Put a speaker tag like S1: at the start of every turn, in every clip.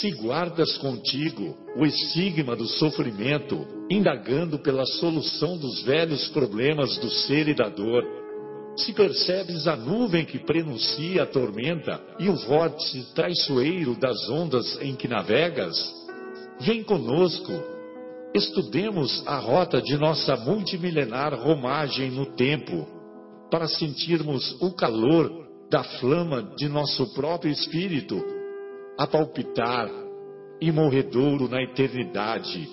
S1: Se guardas contigo o estigma do sofrimento, indagando pela solução dos velhos problemas do ser e da dor, se percebes a nuvem que prenuncia a tormenta e o vórtice traiçoeiro das ondas em que navegas, vem conosco, estudemos a rota de nossa multimilenar romagem no tempo, para sentirmos o calor da flama de nosso próprio espírito a palpitar e morredouro na eternidade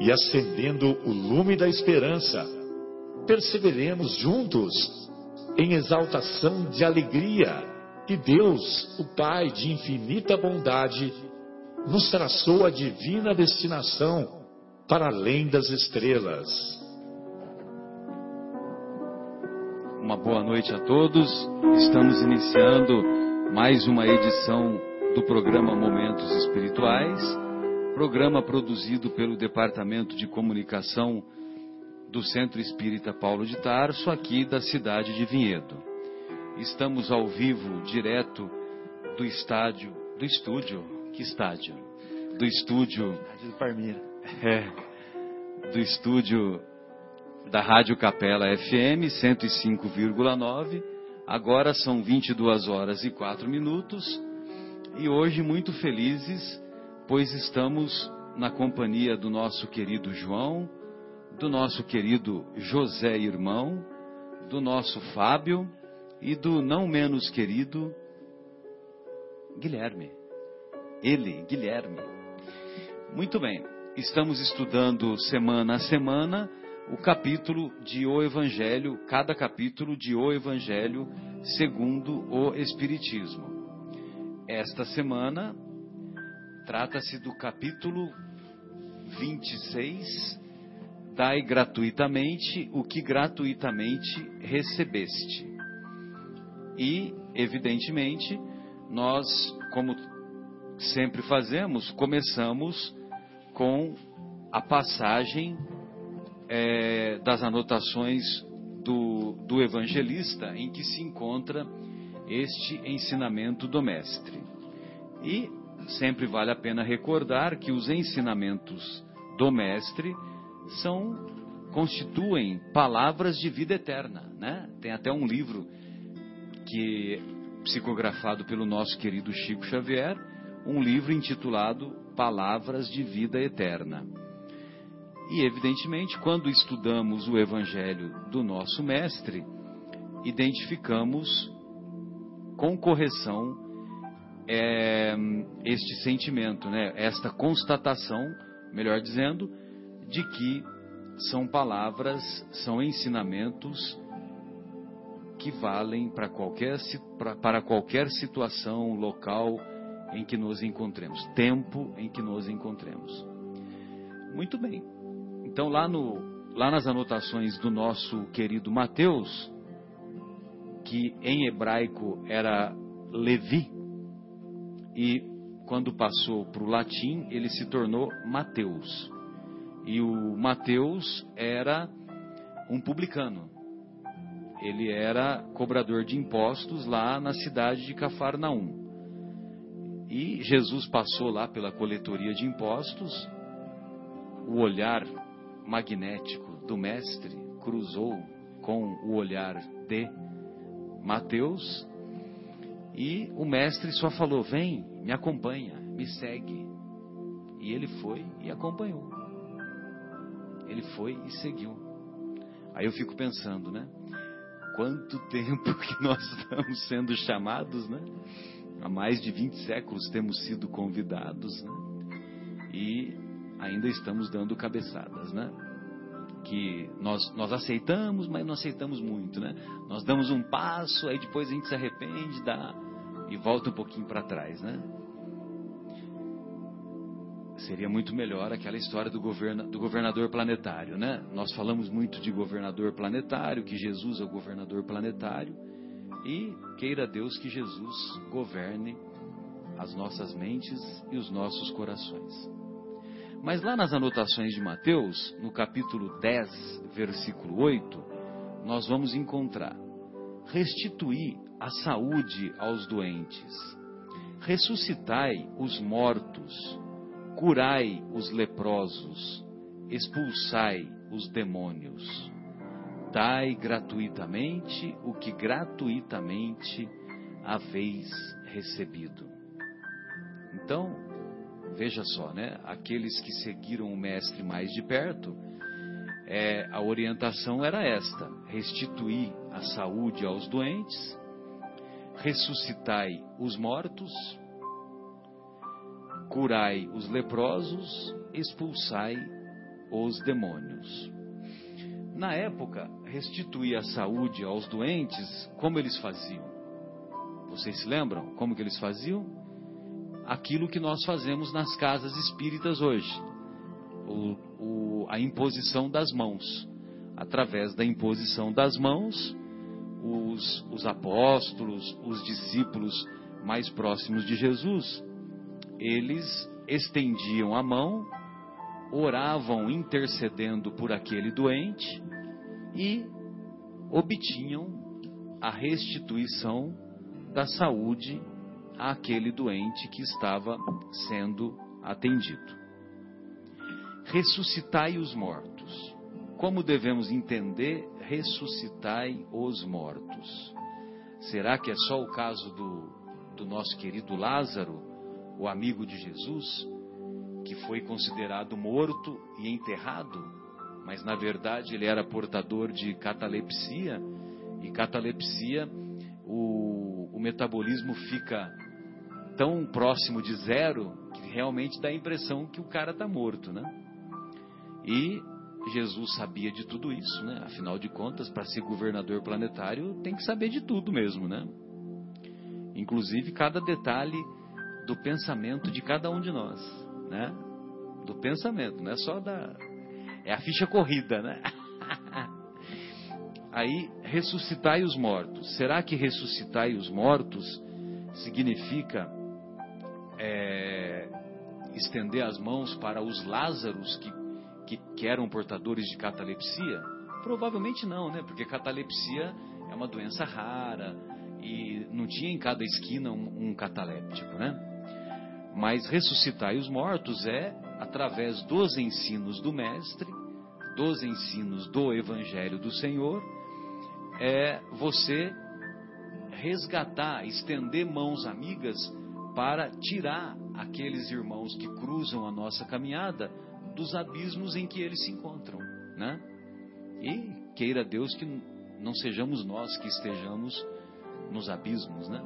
S1: e acendendo o lume da esperança, perseveremos juntos em exaltação de alegria que Deus, o Pai de infinita bondade, nos traçou a divina destinação para além das estrelas.
S2: Uma boa noite a todos. Estamos iniciando mais uma edição do programa Momentos Espirituais, programa produzido pelo Departamento de Comunicação do Centro Espírita Paulo de Tarso, aqui da cidade de Vinhedo. Estamos ao vivo, direto do estádio, do estúdio, que estádio? Do estúdio.
S3: Estádio do Parmeira.
S2: É, do estúdio da Rádio Capela FM 105,9. Agora são 22 horas e 4 minutos e hoje muito felizes, pois estamos na companhia do nosso querido João, do nosso querido José Irmão, do nosso Fábio e do não menos querido Guilherme. Ele, Guilherme. Muito bem, estamos estudando semana a semana o capítulo de O Evangelho, cada capítulo de O Evangelho segundo o Espiritismo. Esta semana trata-se do capítulo 26, Dai gratuitamente o que gratuitamente recebeste. E, evidentemente, nós, como sempre fazemos, começamos com a passagem é, das anotações do, do evangelista em que se encontra este ensinamento do Mestre. E sempre vale a pena recordar que os ensinamentos do Mestre são constituem palavras de vida eterna, né? Tem até um livro que psicografado pelo nosso querido Chico Xavier, um livro intitulado Palavras de Vida Eterna. E evidentemente, quando estudamos o evangelho do nosso mestre, identificamos com correção é, este sentimento, né? esta constatação, melhor dizendo, de que são palavras, são ensinamentos que valem para qualquer, para qualquer situação, local em que nos encontremos, tempo em que nos encontremos. Muito bem. Então lá no lá nas anotações do nosso querido Mateus, que em hebraico era Levi, e quando passou para o latim, ele se tornou Mateus. E o Mateus era um publicano. Ele era cobrador de impostos lá na cidade de Cafarnaum. E Jesus passou lá pela coletoria de impostos, o olhar magnético do mestre cruzou com o olhar de Mateus, e o mestre só falou: Vem, me acompanha, me segue. E ele foi e acompanhou. Ele foi e seguiu. Aí eu fico pensando, né? Quanto tempo que nós estamos sendo chamados, né? Há mais de 20 séculos temos sido convidados, né? E ainda estamos dando cabeçadas, né? Que nós, nós aceitamos, mas não aceitamos muito, né? Nós damos um passo, aí depois a gente se arrepende dá, e volta um pouquinho para trás, né? Seria muito melhor aquela história do, governa, do governador planetário, né? Nós falamos muito de governador planetário, que Jesus é o governador planetário, e queira Deus que Jesus governe as nossas mentes e os nossos corações. Mas lá nas anotações de Mateus, no capítulo 10, versículo 8, nós vamos encontrar: restituir a saúde aos doentes, ressuscitai os mortos, curai os leprosos, expulsai os demônios. Dai gratuitamente o que gratuitamente haveis recebido. Então, veja só, né? Aqueles que seguiram o Mestre mais de perto, é, a orientação era esta: restituir a saúde aos doentes, ressuscitai os mortos, curai os leprosos, expulsai os demônios. Na época, restituir a saúde aos doentes, como eles faziam? Vocês se lembram como que eles faziam? Aquilo que nós fazemos nas casas espíritas hoje. O, o, a imposição das mãos. Através da imposição das mãos, os, os apóstolos, os discípulos mais próximos de Jesus, eles estendiam a mão, oravam intercedendo por aquele doente e obtinham a restituição da saúde àquele doente que estava sendo atendido. Ressuscitai os mortos. Como devemos entender ressuscitai os mortos. Será que é só o caso do, do nosso querido Lázaro, o amigo de Jesus, que foi considerado morto e enterrado, mas na verdade ele era portador de catalepsia, e catalepsia, o, o metabolismo fica tão próximo de zero que realmente dá a impressão que o cara está morto, né? E Jesus sabia de tudo isso, né? Afinal de contas, para ser governador planetário, tem que saber de tudo mesmo, né? Inclusive cada detalhe do pensamento de cada um de nós, né? Do pensamento, não é só da é a ficha corrida, né? Aí, ressuscitai os mortos. Será que ressuscitai os mortos significa é, estender as mãos para os Lázaros que que, que eram portadores de catalepsia? Provavelmente não, né? Porque catalepsia é uma doença rara e não tinha em cada esquina um, um cataléptico, né? Mas ressuscitar os mortos é através dos ensinos do Mestre, dos ensinos do Evangelho do Senhor, é você resgatar, estender mãos amigas para tirar aqueles irmãos que cruzam a nossa caminhada dos abismos em que eles se encontram, né? E queira Deus que não sejamos nós que estejamos nos abismos, né?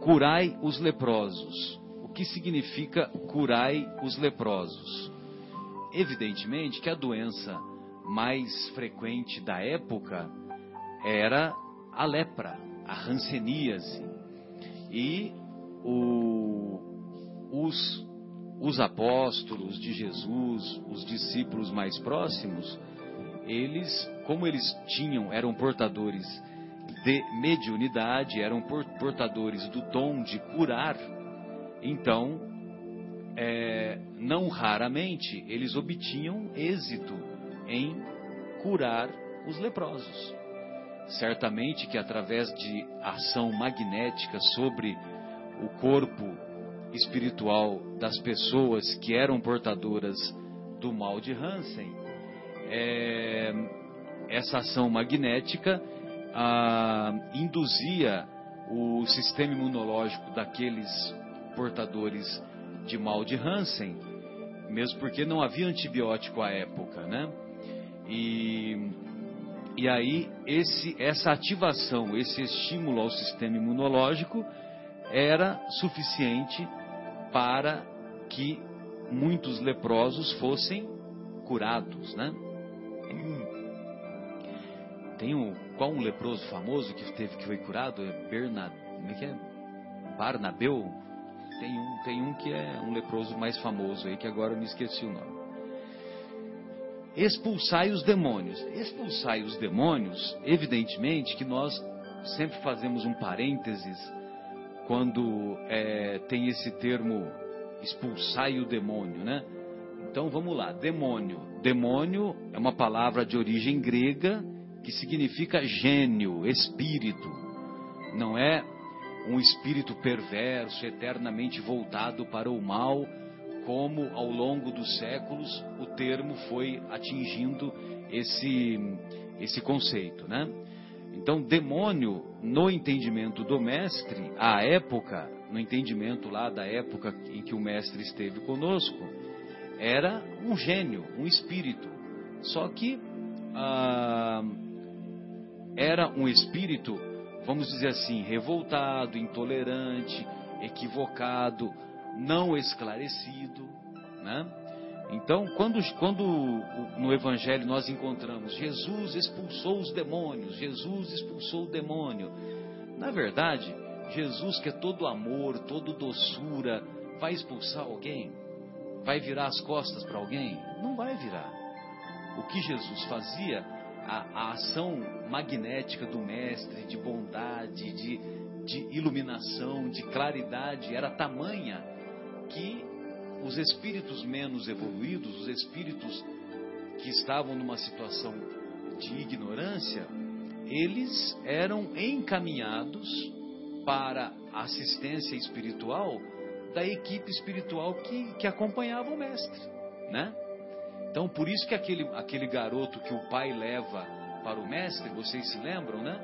S2: Curai os leprosos. O que significa curai os leprosos? Evidentemente que a doença mais frequente da época era a lepra, a ranceníase. E o, os os apóstolos de Jesus, os discípulos mais próximos, eles, como eles tinham, eram portadores de mediunidade, eram portadores do dom de curar, então, é, não raramente, eles obtinham êxito em curar os leprosos. Certamente que através de ação magnética sobre o corpo espiritual das pessoas que eram portadoras do mal de Hansen, é, essa ação magnética induzia o sistema imunológico daqueles portadores de mal de Hansen, mesmo porque não havia antibiótico à época, né? E, e aí esse, essa ativação, esse estímulo ao sistema imunológico era suficiente para que muitos leprosos fossem curados, né? Tem um, qual um leproso famoso que teve que foi curado? É Bernard, como é que é? Barnabeu? Tem um, tem um que é um leproso mais famoso aí que agora eu me esqueci o nome. Expulsai os demônios. Expulsai os demônios, evidentemente que nós sempre fazemos um parênteses quando é, tem esse termo expulsai o demônio, né? Então vamos lá, demônio. Demônio é uma palavra de origem grega que significa gênio, espírito. Não é um espírito perverso, eternamente voltado para o mal, como ao longo dos séculos o termo foi atingindo esse, esse conceito, né? Então, demônio, no entendimento do mestre, à época, no entendimento lá da época em que o mestre esteve conosco, era um gênio, um espírito. Só que ah, era um espírito, vamos dizer assim, revoltado, intolerante, equivocado, não esclarecido, né? Então, quando, quando no Evangelho nós encontramos Jesus expulsou os demônios, Jesus expulsou o demônio, na verdade, Jesus, que é todo amor, todo doçura, vai expulsar alguém? Vai virar as costas para alguém? Não vai virar. O que Jesus fazia, a, a ação magnética do Mestre, de bondade, de, de iluminação, de claridade, era tamanha que os espíritos menos evoluídos, os espíritos que estavam numa situação de ignorância, eles eram encaminhados para assistência espiritual da equipe espiritual que, que acompanhava o mestre, né? Então, por isso que aquele, aquele garoto que o pai leva para o mestre, vocês se lembram, né?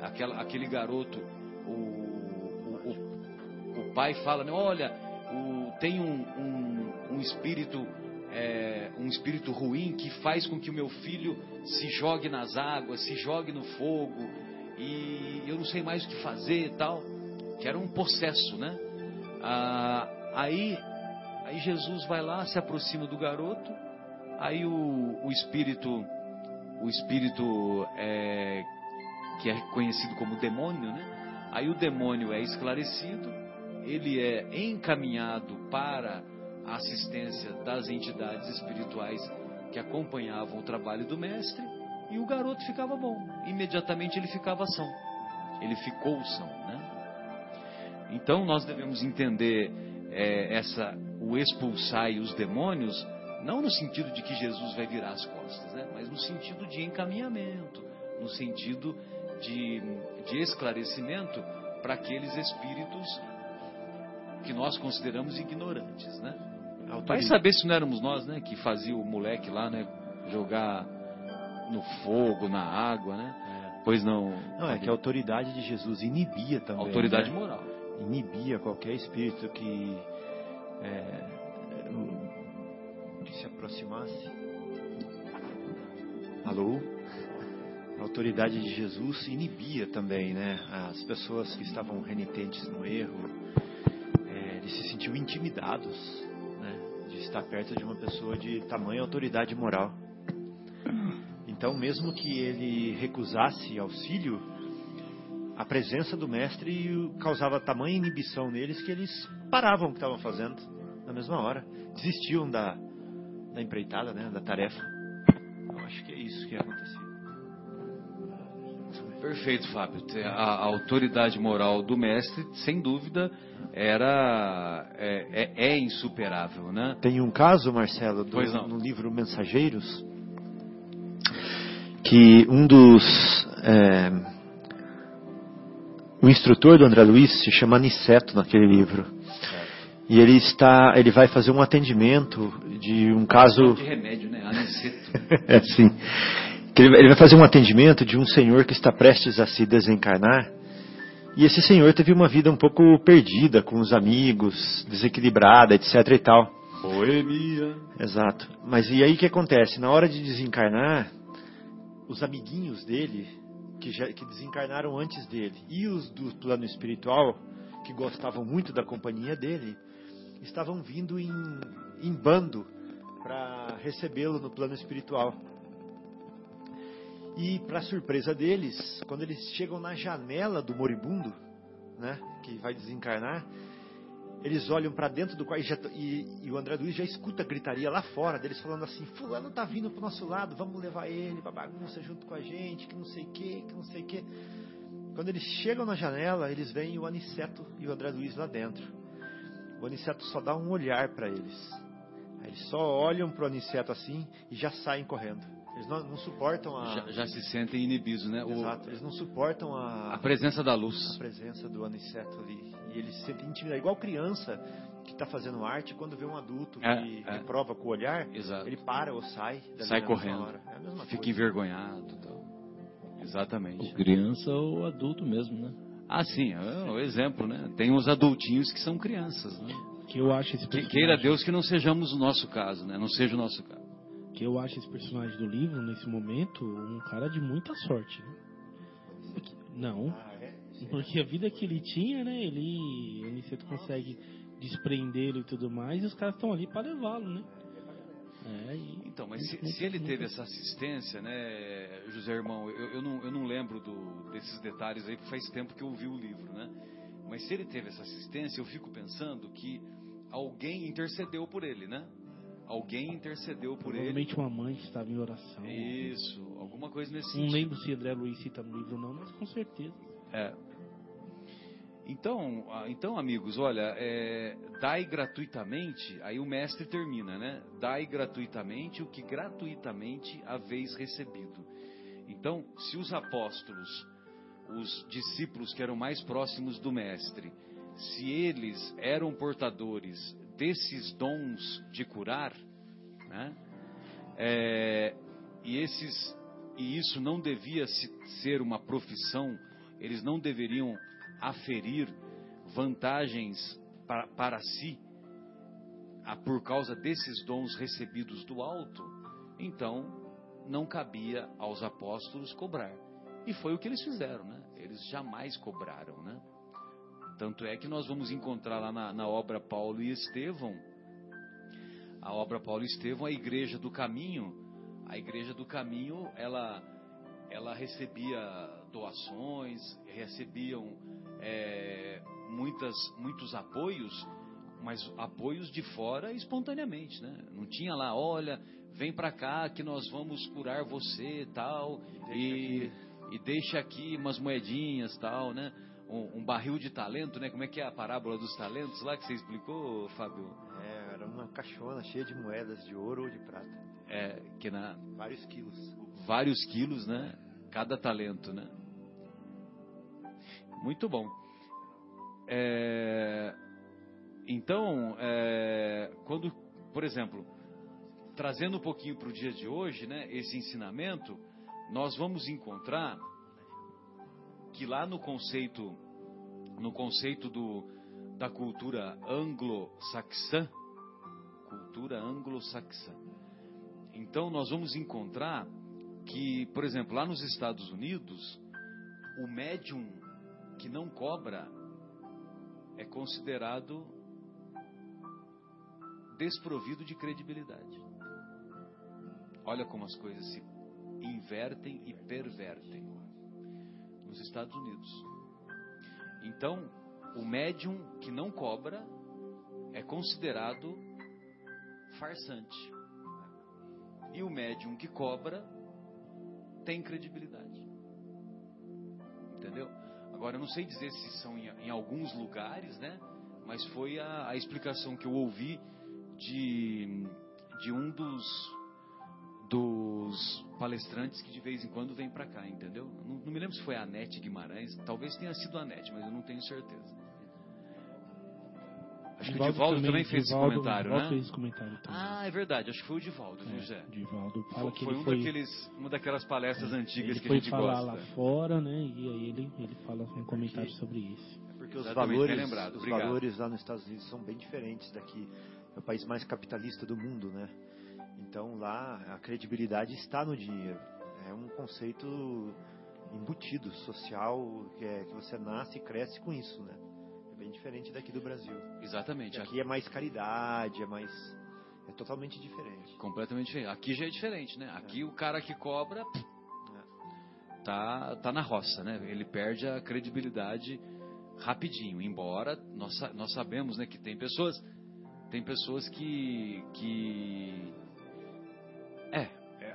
S2: Aquela, aquele garoto, o, o, o, o pai fala, olha, tem um, um, um espírito é, um espírito ruim que faz com que o meu filho se jogue nas águas, se jogue no fogo, e eu não sei mais o que fazer e tal, que era um processo, né? Ah, aí, aí Jesus vai lá, se aproxima do garoto, aí o, o espírito, o espírito é, que é conhecido como demônio, né? Aí o demônio é esclarecido, ele é encaminhado para a assistência das entidades espirituais que acompanhavam o trabalho do mestre e o garoto ficava bom. Imediatamente ele ficava são. Ele ficou são, né? Então nós devemos entender é, essa o expulsar os demônios não no sentido de que Jesus vai virar as costas, né? Mas no sentido de encaminhamento, no sentido de, de esclarecimento para aqueles espíritos que nós consideramos ignorantes, né? Vai saber se não éramos nós, né? Que fazia o moleque lá, né? Jogar no fogo, na água, né? É. Pois não.
S3: Não, é que a autoridade de Jesus inibia também.
S2: Autoridade né? moral.
S3: Inibia qualquer espírito que, é, que se aproximasse. Alô? A autoridade de Jesus inibia também, né? As pessoas que estavam renitentes no erro, eles se sentiam intimidados, né? De estar perto de uma pessoa de tamanha autoridade moral. Então, mesmo que ele recusasse auxílio, a presença do mestre causava tamanha inibição neles que eles paravam o que estavam fazendo na mesma hora, desistiam da, da empreitada, né, da tarefa. Eu acho que é isso que aconteceu.
S2: Perfeito, Fábio. A, a, autoridade moral do mestre, sem dúvida, era é, é, é insuperável, né?
S3: Tem um caso, Marcelo, do, no livro Mensageiros, que um dos é, o instrutor do André Luiz se chama Aniceto naquele livro. E ele está ele vai fazer um atendimento de um caso
S2: de remédio né? Aniceto.
S3: É sim ele vai fazer um atendimento de um senhor que está prestes a se desencarnar. E esse senhor teve uma vida um pouco perdida com os amigos desequilibrada etc e tal.
S2: Boemia
S3: exato. Mas e aí o que acontece? Na hora de desencarnar os amiguinhos dele, que, já, que desencarnaram antes dele, e os do plano espiritual, que gostavam muito da companhia dele, estavam vindo em, em bando para recebê-lo no plano espiritual. E, para surpresa deles, quando eles chegam na janela do moribundo, né, que vai desencarnar, eles olham para dentro do quarto e, e, o André Luiz já escuta a gritaria lá fora deles falando assim: Fulano tá vindo pro nosso lado, vamos levar ele pra bagunça junto com a gente, que não sei o que, que não sei o que. Quando eles chegam na janela, eles veem o Aniceto e o André Luiz lá dentro. O Aniceto só dá um olhar para eles. Aí eles só olham pro Aniceto assim e já saem correndo. Eles não, não suportam a.
S2: Já, já se sentem inibidos, né? O-
S3: Exato, eles não suportam a,
S2: a presença da
S3: a
S2: luz.
S3: presença do aniceto ali. E eles se sentem intimidados. Igual criança que está fazendo arte, quando vê um adulto
S2: É,
S3: que
S2: é.
S3: reprova com o olhar,
S2: Exato.
S3: ele para ou sai.
S2: Sai correndo.
S3: hora. É a mesma
S2: Fica
S3: coisa.
S2: envergonhado. Tal. Exatamente.
S4: Ou criança ou adulto mesmo, né?
S2: Ah, sim, é o exemplo, né? Tem os adultinhos que são crianças, né?
S5: Que eu acho esse
S2: Que, queira Deus que não sejamos o nosso caso, né? Não seja o nosso caso.
S5: Que eu acho esse personagem do livro, nesse momento, um cara de muita sorte. né? Porque- Não,
S3: Ah, é?
S5: porque a vida que ele tinha, né? Ele. O Aniceto consegue desprendê-lo e tudo mais, e os caras estão ali para levá-lo, né? É, e-
S2: Então, mas se, se ele teve essa assistência, né, José Irmão, eu, eu não, eu não lembro do- desses detalhes aí, porque faz tempo que eu vi o livro, né? Mas se ele teve essa assistência, eu fico pensando que alguém intercedeu por ele, né? Alguém intercedeu por ele.
S5: Provavelmente uma mãe que estava em oração.
S2: Isso, alguma coisa nesse
S5: Não
S2: sentido.
S5: lembro se André Luiz cita no livro ou não, mas com certeza.
S2: É. Então, ah, então, amigos, olha, é, dai gratuitamente, aí o mestre termina, né? Dai gratuitamente o que gratuitamente haveis recebido. Então, se os apóstolos, os discípulos que eram mais próximos do mestre, se eles eram portadores desses dons de curar, né? É, e esses e isso não devia se- ser uma profissão, eles não deveriam aferir vantagens para, para si a- por causa desses dons recebidos do alto, então não cabia aos apóstolos cobrar. E foi o que eles fizeram, né? Eles jamais cobraram, né? Tanto é que nós vamos encontrar lá na, na obra Paulo e Estevão, a obra Paulo e Estevão, a igreja do caminho, a igreja do caminho, ela, ela recebia doações, recebiam é, muitas, muitos apoios, mas apoios de fora espontaneamente, né? Não tinha lá, olha, vem pra cá que nós vamos curar você tal, e, e deixa aqui umas moedinhas tal, né? Um, um barril de talento, né? Como é que é a parábola dos talentos lá que você explicou, Fábio?
S3: É, era uma caixona cheia de moedas de ouro ou de prata.
S2: É, que na,
S3: Vários quilos.
S2: vários quilos, né? Cada talento, né? Muito bom. É, então, é, quando, por exemplo, trazendo um pouquinho para o dia de hoje, né? Esse ensinamento, nós vamos encontrar que lá no conceito, no conceito do, da cultura anglo-saxã, cultura anglo-saxã, então nós vamos encontrar que, por exemplo, lá nos Estados Unidos, o médium que não cobra é considerado desprovido de credibilidade. Olha como as coisas se invertem e pervertem nos Estados Unidos. Então, o médium que não cobra é considerado farsante. E o médium que cobra tem credibilidade. Entendeu? Agora, eu não sei dizer se são em, em alguns lugares, né? Mas foi a, a explicação que eu ouvi de, de um dos, dos palestrantes que de vez em quando vem para cá, entendeu? Não, não me lembro se foi a Anete Guimarães, talvez tenha sido a Anete, mas eu não tenho certeza. Acho que o Divaldo também, fez
S5: Divaldo-
S2: esse comentário,
S5: Divaldo
S2: né?
S5: fez esse comentário também.
S2: Ah, é verdade, acho que foi o Divaldo, viu?
S5: É, Divaldo fala
S2: Foi,
S5: que
S2: foi
S5: ele
S2: um
S5: foi,
S2: daqueles, uma daquelas palestras antigas
S5: ele
S2: que a
S5: foi
S2: gente
S5: falar
S2: gosta.
S5: lá fora, né? E aí ele, ele fala um comentário sobre isso.
S3: É porque os
S2: Exatamente,
S3: valores, os valores lá nos Estados Unidos são bem diferentes daqui. É o país mais capitalista do mundo, né? Então lá a credibilidade está no dinheiro. É um conceito embutido, social, que, é, que você nasce e cresce com isso, né? É bem diferente daqui do Brasil.
S2: Exatamente,
S3: Aqui é mais caridade, é mais. É totalmente diferente.
S2: completamente diferente. Aqui já é diferente, né? Aqui o cara que cobra pff, tá, tá na roça, né? Ele perde a credibilidade rapidinho. Embora nós, nós sabemos, né, que tem pessoas, tem pessoas que que é, é,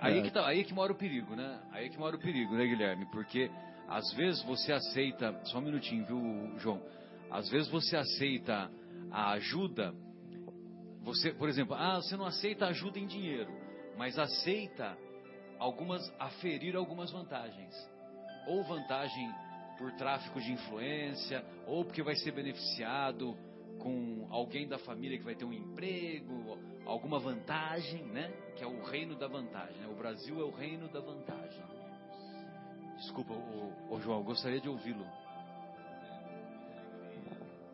S2: aí é que tá, aí que mora o perigo, né? Aí que mora o perigo, né, Guilherme? Porque às vezes você aceita, só um minutinho, viu, João? Às vezes você aceita a ajuda você, por exemplo, ah, você não aceita ajuda em dinheiro, mas aceita algumas aferir algumas vantagens. Ou vantagem por tráfico de influência, ou porque vai ser beneficiado com alguém da família que vai ter um emprego, alguma vantagem, né? Que é o reino da vantagem. Né? O Brasil é o reino da vantagem. Desculpa, o, o João, gostaria de ouvi-lo.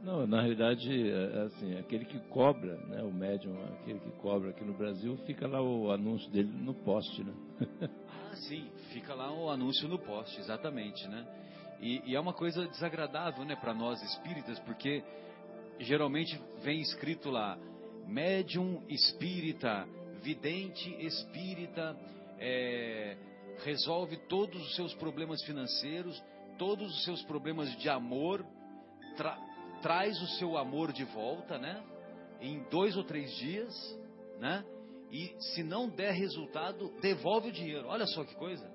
S4: Não, na realidade, é, é assim, aquele que cobra, né, o médium, aquele que cobra aqui no Brasil, fica lá o anúncio dele no poste, né?
S2: ah, sim, fica lá o anúncio no poste, exatamente, né? E, e é uma coisa desagradável, né, para nós espíritas, porque geralmente vem escrito lá, médium espírita, vidente espírita, é, resolve todos os seus problemas financeiros, todos os seus problemas de amor, tra traz o seu amor de volta, né? Em dois ou três dias, né? E se não der resultado, devolve o dinheiro. Olha só que coisa.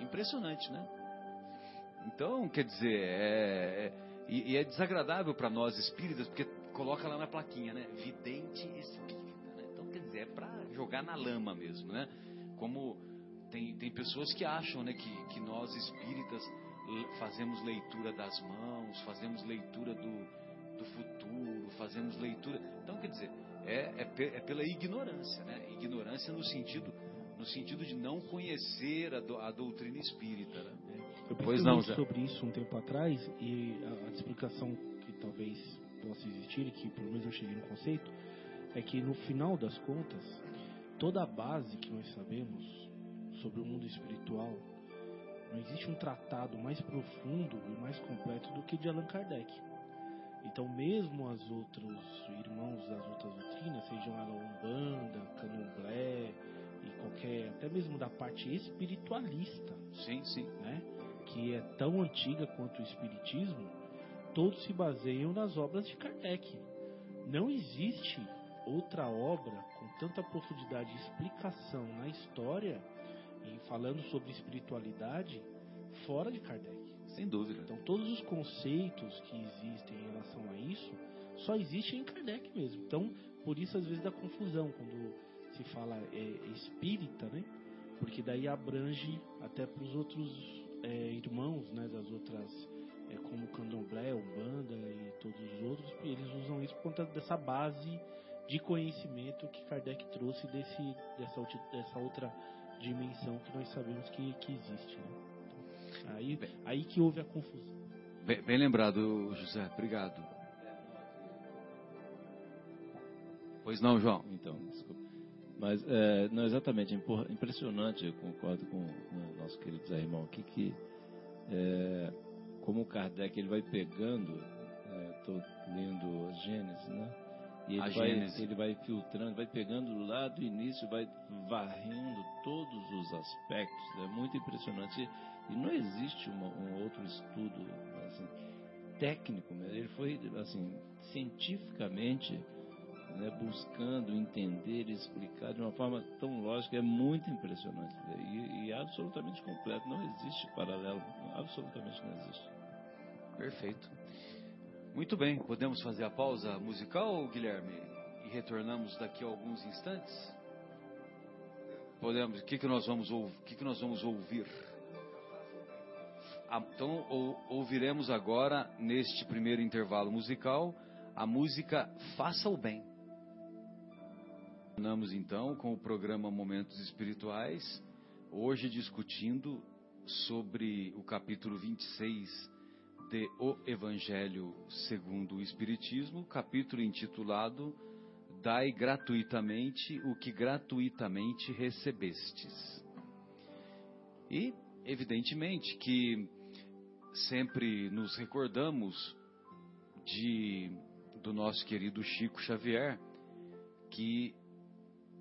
S2: Impressionante, né? Então, quer dizer, é, é e, e, é desagradável para nós espíritas, porque coloca lá na plaquinha, né? Vidente espírita, né? Então, quer dizer, é para jogar na lama mesmo, né? Como tem, tem pessoas que acham, né, que, que nós espíritas fazemos leitura das mãos, fazemos leitura do, do futuro, fazemos leitura. Então, quer dizer, é, é, é, pela ignorância, né? Ignorância no sentido, no sentido de não conhecer a, do, a doutrina espírita. Né?
S5: É. Eu pois não, Zé. sobre isso um tempo atrás e a, a, explicação que talvez possa existir, e que pelo menos eu cheguei no conceito, é que no final das contas, toda a base que nós sabemos sobre o mundo espiritual não existe um tratado mais profundo e mais completo do que de Allan Kardec. Então, mesmo os outros irmãos das outras doutrinas, sejam ela Umbanda, Candomblé e qualquer, até mesmo da parte espiritualista,
S2: sim, sim,
S5: né, que é tão antiga quanto o espiritismo, todos se baseiam nas obras de Kardec. Não existe outra obra com tanta profundidade e explicação na história e falando sobre espiritualidade fora de Kardec.
S2: Sem dúvida.
S5: Então todos os conceitos que existem em relação a isso só existem em Kardec mesmo. Então por isso às vezes dá confusão quando se fala é, espírita, né? Porque daí abrange até para os outros é, irmãos, né? Das outras é, como Candomblé, Umbanda e todos os outros, eles usam isso por conta dessa base de conhecimento que Kardec trouxe desse, dessa, dessa outra dimensão que nós sabemos que, que existe. Né? Então, aí, aí que houve a confusão.
S2: Bem, bem lembrado, José. Obrigado. Pois não, João.
S4: Então, desculpa. Mas, é, não, exatamente, impressionante, eu concordo com o nosso querido Zé Irmão aqui, que é, como o Kardec ele vai pegando, estou é, lendo Gênesis, né? E ele vai, ele vai filtrando, vai pegando lá do início, vai varrendo todos os aspectos. É muito impressionante. E não existe uma, um outro estudo assim, técnico. Né? Ele foi assim cientificamente né, buscando entender e explicar de uma forma tão lógica. É muito impressionante e, e absolutamente completo. Não existe paralelo. Absolutamente não existe.
S2: Perfeito. Muito bem, podemos fazer a pausa musical, Guilherme? E retornamos daqui a alguns instantes? Podemos. O que, que, nós, vamos, o que, que nós vamos ouvir? Ah, então, ou, ouviremos agora, neste primeiro intervalo musical, a música Faça o Bem. Terminamos então com o programa Momentos Espirituais, hoje discutindo sobre o capítulo 26 de O Evangelho segundo o Espiritismo, capítulo intitulado Dai gratuitamente o que gratuitamente recebestes. E, evidentemente, que sempre nos recordamos de do nosso querido Chico Xavier, que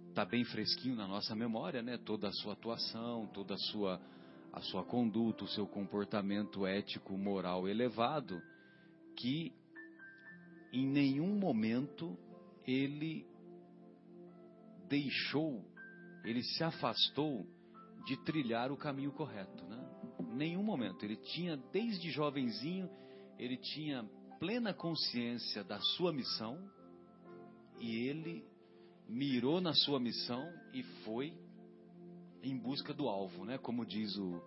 S2: está bem fresquinho na nossa memória, né? Toda a sua atuação, toda a sua a sua conduta, o seu comportamento ético, moral elevado, que em nenhum momento ele deixou, ele se afastou de trilhar o caminho correto, né? Nenhum momento. Ele tinha, desde jovenzinho, ele tinha plena consciência da sua missão e ele mirou na sua missão e foi em busca do alvo, né? Como diz o,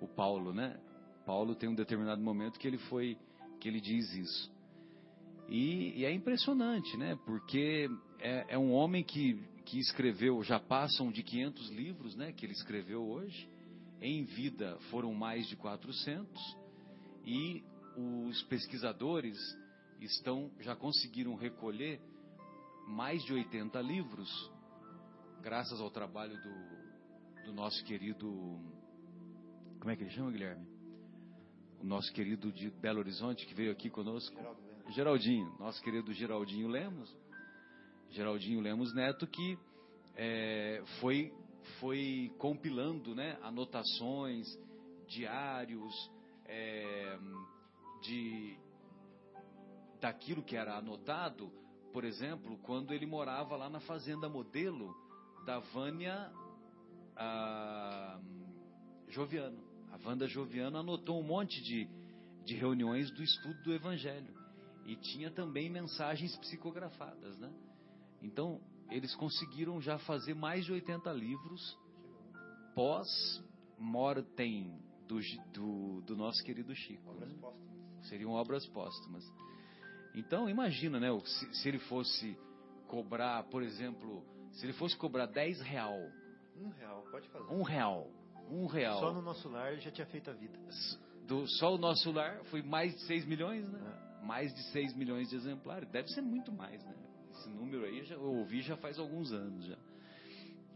S2: o Paulo, né? Paulo tem um determinado momento que ele foi que ele diz isso. E, e é impressionante, né? Porque é, é, um homem que, que escreveu, já passam de 500 livros, né? Que ele escreveu hoje. Em vida foram mais de 400 e os pesquisadores estão já conseguiram recolher mais de 80 livros, graças ao trabalho do, do nosso querido. Como é que ele chama, Guilherme? O nosso querido de Belo Horizonte, que veio aqui conosco. Geraldinho, nosso querido Geraldinho Lemos. Geraldinho Lemos Neto, que é, foi, foi compilando né, anotações, diários, é, de, daquilo que era anotado por exemplo, quando ele morava lá na fazenda modelo da Vânia a, Joviano. A Wanda Joviano anotou um monte de, de reuniões do estudo do Evangelho. E tinha também mensagens psicografadas, né? Então, eles conseguiram já fazer mais de 80 livros pós-mortem do, do, do, nosso querido Chico. Obras né? póstumas. Seriam obras póstumas. Então, imagina, né? Se, se, ele fosse cobrar, por exemplo, se ele fosse cobrar 10 real.
S3: Um real, pode fazer.
S2: Um real. Um real.
S3: Só no nosso lar já tinha feito a vida.
S2: Do, só o nosso lar foi mais de 6 milhões, né? É. Mais de 6 milhões de exemplares. Deve ser muito mais, né? Esse número aí já, eu ouvi já faz alguns anos já.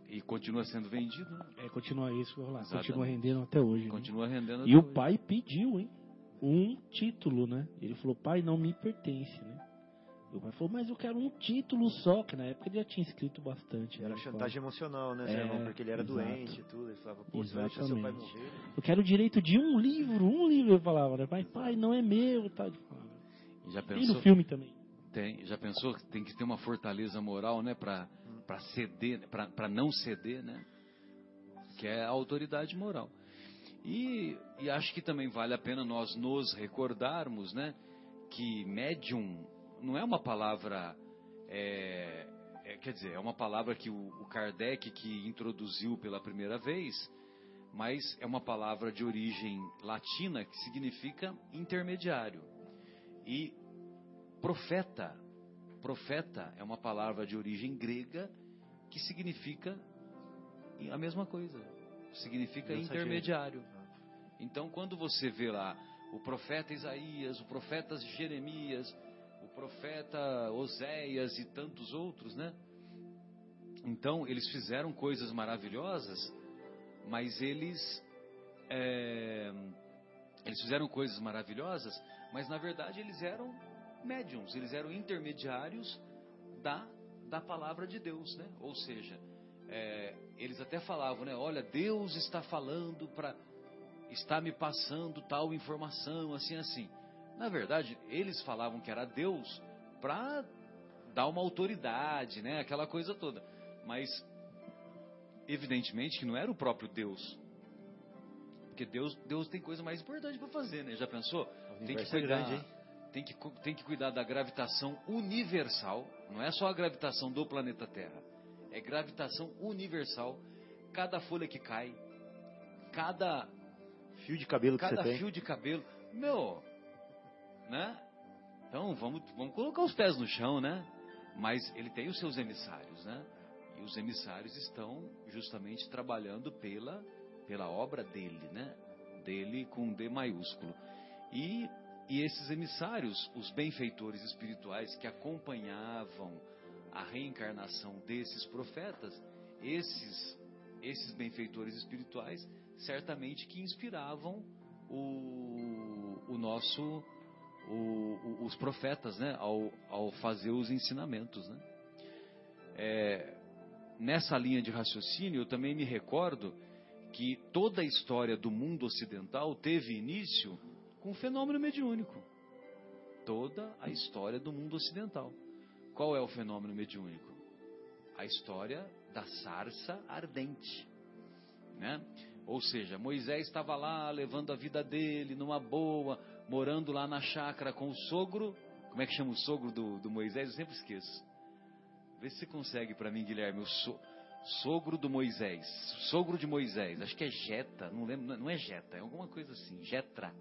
S2: E continua sendo vendido, né?
S5: É, continua isso, lá. Continua rendendo até hoje. Né?
S2: Continua
S5: né?
S2: rendendo
S5: até E hoje. o pai pediu, hein? um título, né? Ele falou, pai, não me pertence, né? O pai falou, mas eu quero um título só, que na época ele já tinha escrito bastante.
S3: Era
S5: né,
S3: chantagem emocional, né, seu é, irmão? Porque ele era exato. doente e tudo. Ele falava, pô,
S5: você
S3: seu pai morrer.
S5: Eu quero o direito de um livro, um livro, eu falava, né? Pai, pai, não é meu, tá?
S2: E já
S5: pensou, tem no filme também.
S2: Tem, já pensou que tem que ter uma fortaleza moral, né? Pra, hum. pra ceder, pra, pra não ceder, né? Que é a autoridade moral. E, e acho que também vale a pena nós nos recordarmos, né, que médium não é uma palavra, é, é, quer dizer, é uma palavra que o, o Kardec que introduziu pela primeira vez, mas é uma palavra de origem latina que significa intermediário. E profeta, profeta é uma palavra de origem grega que significa a mesma coisa, significa intermediário. Então, quando você vê lá o profeta Isaías, o profeta Jeremias, profeta Oséias e tantos outros, né? Então, eles fizeram coisas maravilhosas, mas eles. É, eles fizeram coisas maravilhosas, mas na verdade eles eram médiums, eles eram intermediários da, da palavra de Deus, né? Ou seja, é, eles até falavam, né? Olha, Deus está falando para está me passando tal informação, assim, assim. Na verdade, eles falavam que era Deus para dar uma autoridade, né? Aquela coisa toda. Mas, evidentemente, que não era o próprio Deus. Porque Deus, Deus tem coisa mais importante para fazer, né? Já pensou? Tem que é cuidar, grande, tem que, tem que cuidar da gravitação universal. Não é só a gravitação do planeta Terra. É gravitação universal. Cada folha que cai, cada
S3: Fio de cabelo que
S2: Cada
S3: você tem.
S2: fio de cabelo. Meu, né? Então vamos, vamos colocar os pés no chão, né? Mas ele tem os seus emissários, né? E os emissários estão justamente trabalhando pela, pela obra dele, né? Dele com D maiúsculo. E, e esses emissários, os benfeitores espirituais que acompanhavam a reencarnação desses profetas, esses, esses benfeitores espirituais certamente que inspiravam o, o nosso, o, os profetas, né, ao, ao fazer os ensinamentos, né. É, nessa linha de raciocínio, eu também me recordo que toda a história do mundo ocidental teve início com um fenômeno mediúnico. Toda a história do mundo ocidental. Qual é o fenômeno mediúnico? A história da sarça ardente. Né? Ou seja, Moisés estava lá levando a vida dele numa boa, morando lá na chácara com o sogro. Como é que chama o sogro do, do Moisés? Eu sempre esqueço. Vê se você consegue para mim, Guilherme. O so, sogro do Moisés, sogro de Moisés, acho que é Jeta, não lembro, não é Jeta, é alguma coisa assim, Jetra,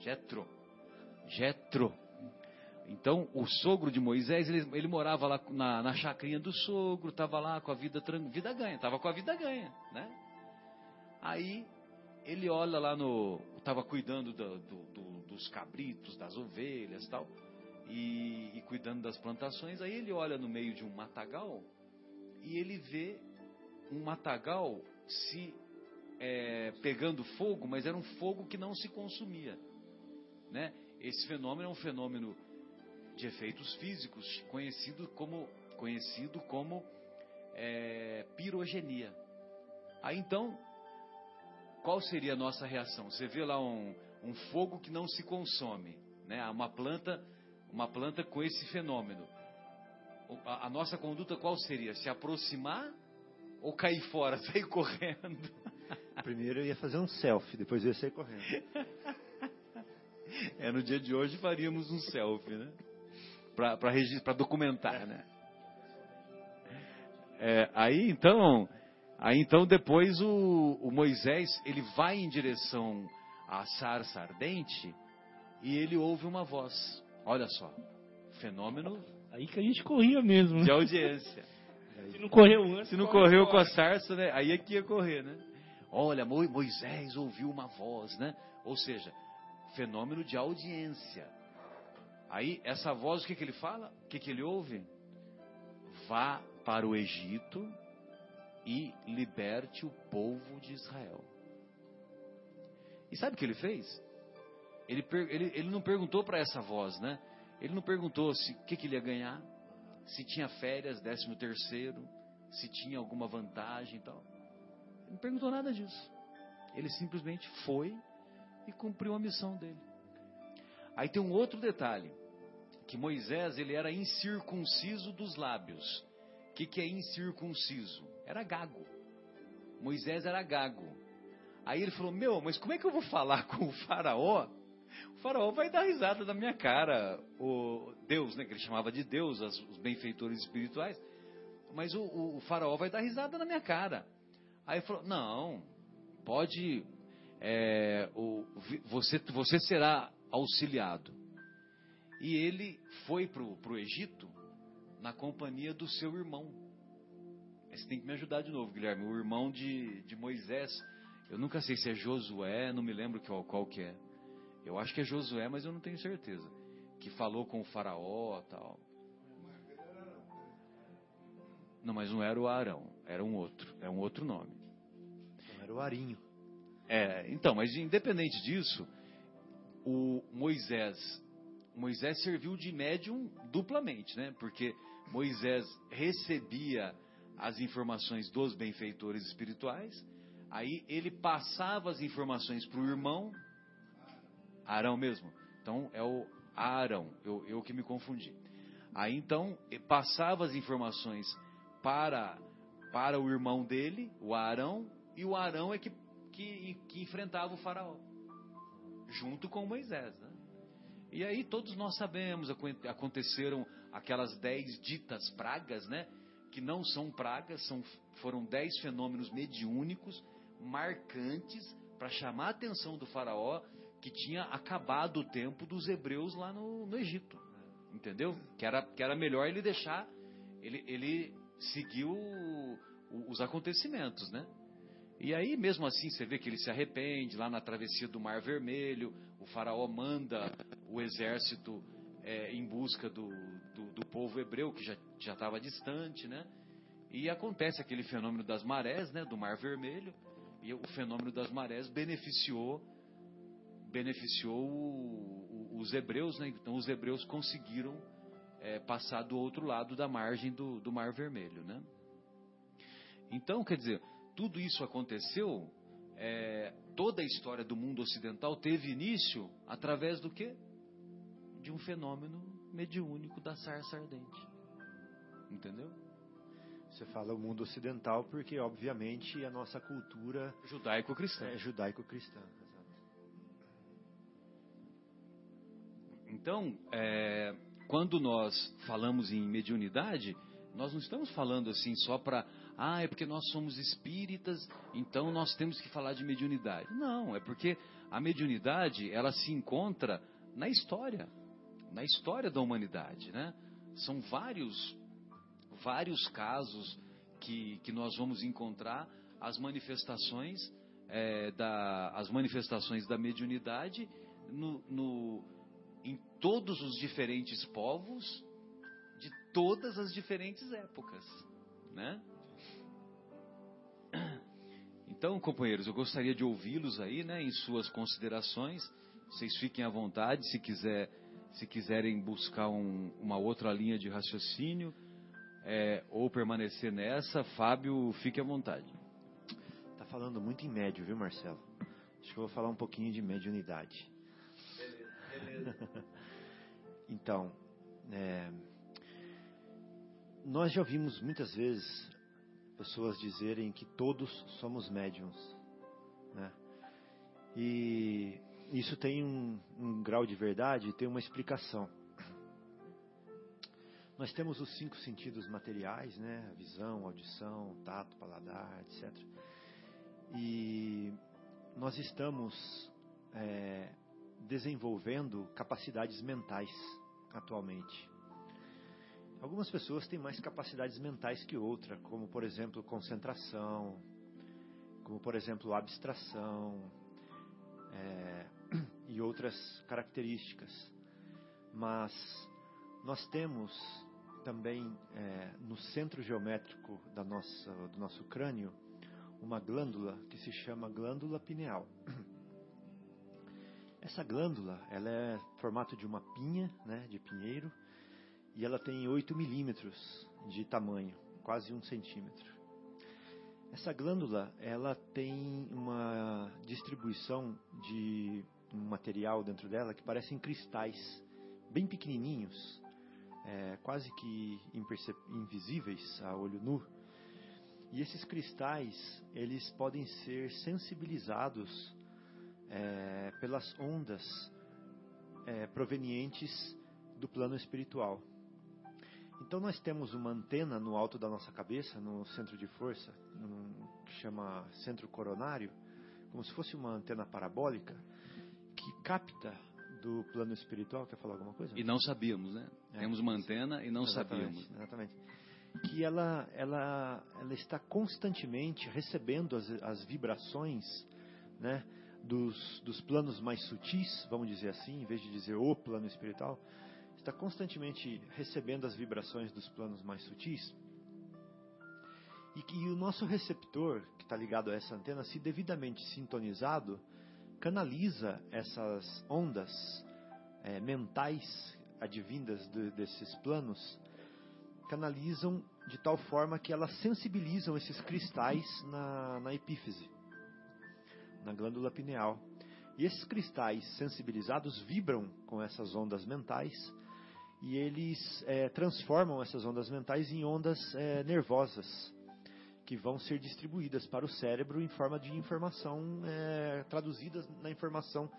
S2: Jetro, Jetro. Então, o sogro de Moisés, ele, ele morava lá na, na chacrinha do sogro, estava lá com a vida, vida ganha, estava com a vida ganha, né? Aí, ele olha lá no, estava cuidando do, do, do, dos cabritos, das ovelhas tal, e, e cuidando das plantações, aí ele olha no meio de um matagal, e ele vê um matagal se é, pegando fogo, mas era um fogo que não se consumia. Né? Esse fenômeno é um fenômeno de efeitos físicos conhecido como, conhecido como é, pirogenia. Aí então, qual seria a nossa reação? Você vê lá um, um fogo que não se consome, né? uma planta, uma planta com esse fenômeno a, a nossa conduta qual seria? Se aproximar ou cair fora, sair correndo?
S3: Primeiro eu ia fazer um selfie, depois eu ia sair correndo.
S2: É, no dia de hoje faríamos um selfie, né? Para documentar, né? É, aí então, aí então depois o, o, Moisés ele vai em direção à sarça ardente e ele ouve uma voz. Olha só, fenômeno
S5: Aí que a gente corria mesmo.
S2: De audiência.
S5: Se não correu antes.
S2: Se não correu com a sarça, né? Aí é que ia correr, né? Olha, Moisés ouviu uma voz, né? Ou seja, fenômeno de audiência. Aí, essa voz, o que, que ele fala? O que, que ele ouve? Vá para o Egito e liberte o povo de Israel. E sabe o que ele fez? Ele, ele, ele não perguntou para essa voz, né? Ele não perguntou o que, que ele ia ganhar, se tinha férias, décimo terceiro, se tinha alguma vantagem e tal. Ele não perguntou nada disso. Ele simplesmente foi e cumpriu a missão dele. Aí tem um outro detalhe, que Moisés ele era incircunciso dos lábios. O que, que é incircunciso? Era gago. Moisés era gago. Aí ele falou: Meu, mas como é que eu vou falar com o faraó o faraó vai dar risada da minha cara. O Deus, né, que ele chamava de Deus, os benfeitores espirituais. Mas o, o, o faraó vai dar risada na minha cara. Aí ele falou: Não, pode. É, o, você, você será auxiliado. E ele foi para o Egito na companhia do seu irmão. Você tem que me ajudar de novo, Guilherme. O irmão de, de Moisés. Eu nunca sei se é Josué, não me lembro qual, qual que é. Eu acho que é Josué, mas eu não tenho certeza. Que falou com o faraó tal. Não, mas não era o Arão, era um outro, é um outro nome.
S3: Não era o Arinho.
S2: É, então, mas independente disso, o Moisés, Moisés serviu de médium duplamente, né? Porque Moisés recebia as informações dos benfeitores espirituais, aí ele passava as informações para o irmão, Arão mesmo. Então é o Arão, eu, eu que me confundi. Aí então passava as informações para para o irmão dele, o Arão, e o Arão é que, que, que enfrentava o faraó, junto com Moisés. Né? E aí todos nós sabemos, aconteceram aquelas dez ditas pragas, né? Que não são pragas, são, foram dez fenômenos mediúnicos, marcantes, para chamar a atenção do faraó que tinha acabado o tempo dos hebreus lá no, no Egito. Entendeu? Que era, que era melhor ele deixar, ele, ele seguiu os acontecimentos, né? E aí, mesmo assim, você vê que ele se arrepende, lá na travessia do Mar Vermelho, o faraó manda o exército é, em busca do, do, do, povo hebreu, que já estava distante, né? E acontece aquele fenômeno das marés, né? Do Mar Vermelho, e o fenômeno das marés beneficiou beneficiou o, o, os hebreus, né? então os hebreus conseguiram é, passar do outro lado da margem do, do Mar Vermelho. Né? Então, quer dizer, tudo isso aconteceu, é, toda a história do mundo ocidental teve início através do quê? De um fenômeno mediúnico da sarça ardente. Entendeu?
S3: Você fala o mundo ocidental porque, obviamente, a nossa cultura
S2: judaico-cristã.
S3: É judaico-cristã.
S2: Então, é, quando nós falamos em mediunidade, Nós não estamos falando assim só para, ah, é porque nós somos espíritas, então nós temos que falar de mediunidade. Não, é porque a mediunidade, ela se encontra na história, na história da humanidade, né? São vários, vários casos que, que nós vamos encontrar as manifestações é, da, as manifestações da mediunidade no, no, em todos os diferentes povos de todas as diferentes épocas, né? Então, companheiros, eu gostaria de ouvi-los aí, né, em suas considerações. Vocês fiquem à vontade, se quiser, se quiserem buscar um, uma outra linha de raciocínio é, ou permanecer nessa, Fábio, fique à vontade.
S3: Tá falando muito em médio, viu, Marcelo? Acho que eu vou falar um pouquinho de mediunidade. Beleza. beleza. então, é, nós já ouvimos muitas vezes pessoas dizerem que todos somos médiums, né? E isso tem um, um grau de verdade, tem uma explicação. Nós temos os cinco sentidos materiais, né? Visão, audição, tato, paladar, etc. E nós estamos é, desenvolvendo capacidades mentais atualmente. Algumas pessoas têm mais capacidades mentais que outras, como por exemplo concentração, como por exemplo abstração é, e outras características. Mas nós temos também é, no centro geométrico da nossa, do nosso crânio uma glândula que se chama glândula pineal. Essa glândula ela é formato de uma pinha, né, de pinheiro, e ela tem 8 milímetros de tamanho, quase um centímetro. Essa glândula ela tem uma distribuição de um material dentro dela que parecem cristais bem pequenininhos, é, quase que invisíveis a olho nu. E esses cristais eles podem ser sensibilizados é, pelas ondas é, provenientes do plano espiritual. Então nós temos uma antena no alto da nossa cabeça, no centro de força, que chama centro coronário, como se fosse uma antena parabólica, que capta do plano espiritual. Quer falar alguma coisa?
S2: E não sabíamos, né? É, Temos uma antena e não
S3: exatamente,
S2: sabíamos.
S3: Exatamente. Que ela, ela, ela está constantemente recebendo as, as vibrações, né? Dos, dos planos mais sutis, vamos dizer assim, em vez de dizer o plano espiritual, está constantemente recebendo as vibrações dos planos mais sutis. E que o nosso receptor, que está ligado a essa antena, se devidamente sintonizado, canaliza essas ondas é, mentais advindas de, desses planos, canalizam de tal forma que elas sensibilizam esses cristais na, na epífise, na glândula pineal. E esses cristais sensibilizados vibram com essas ondas mentais e eles é, transformam essas ondas mentais em ondas é, nervosas que vão ser distribuídas para o cérebro em forma de informação é, traduzidas na informação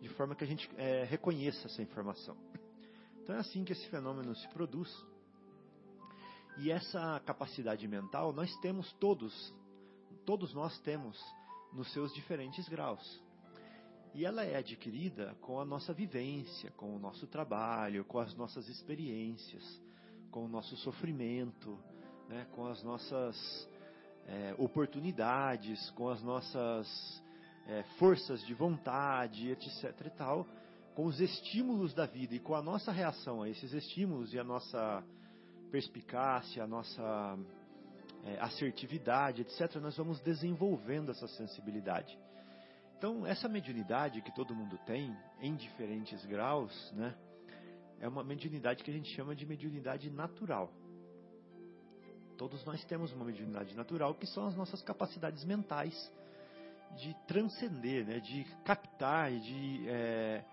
S3: de forma que a gente é, reconheça essa informação. Então é assim que esse fenômeno se produz. E essa capacidade mental nós temos todos, todos nós temos nos seus diferentes graus. E ela é adquirida com a nossa vivência, com o nosso trabalho, com as nossas experiências, com o nosso sofrimento, né, com as nossas é, oportunidades, com as nossas é, forças de vontade, etc. e tal, com os estímulos da vida e com a nossa reação a esses estímulos e a nossa perspicácia, a nossa é, assertividade, etc., nós vamos desenvolvendo essa sensibilidade. Então, essa mediunidade que todo mundo tem, em diferentes graus, né, é uma mediunidade que a gente chama de mediunidade natural. Todos nós temos uma mediunidade natural, que são as nossas capacidades mentais de transcender, né, de captar e de é,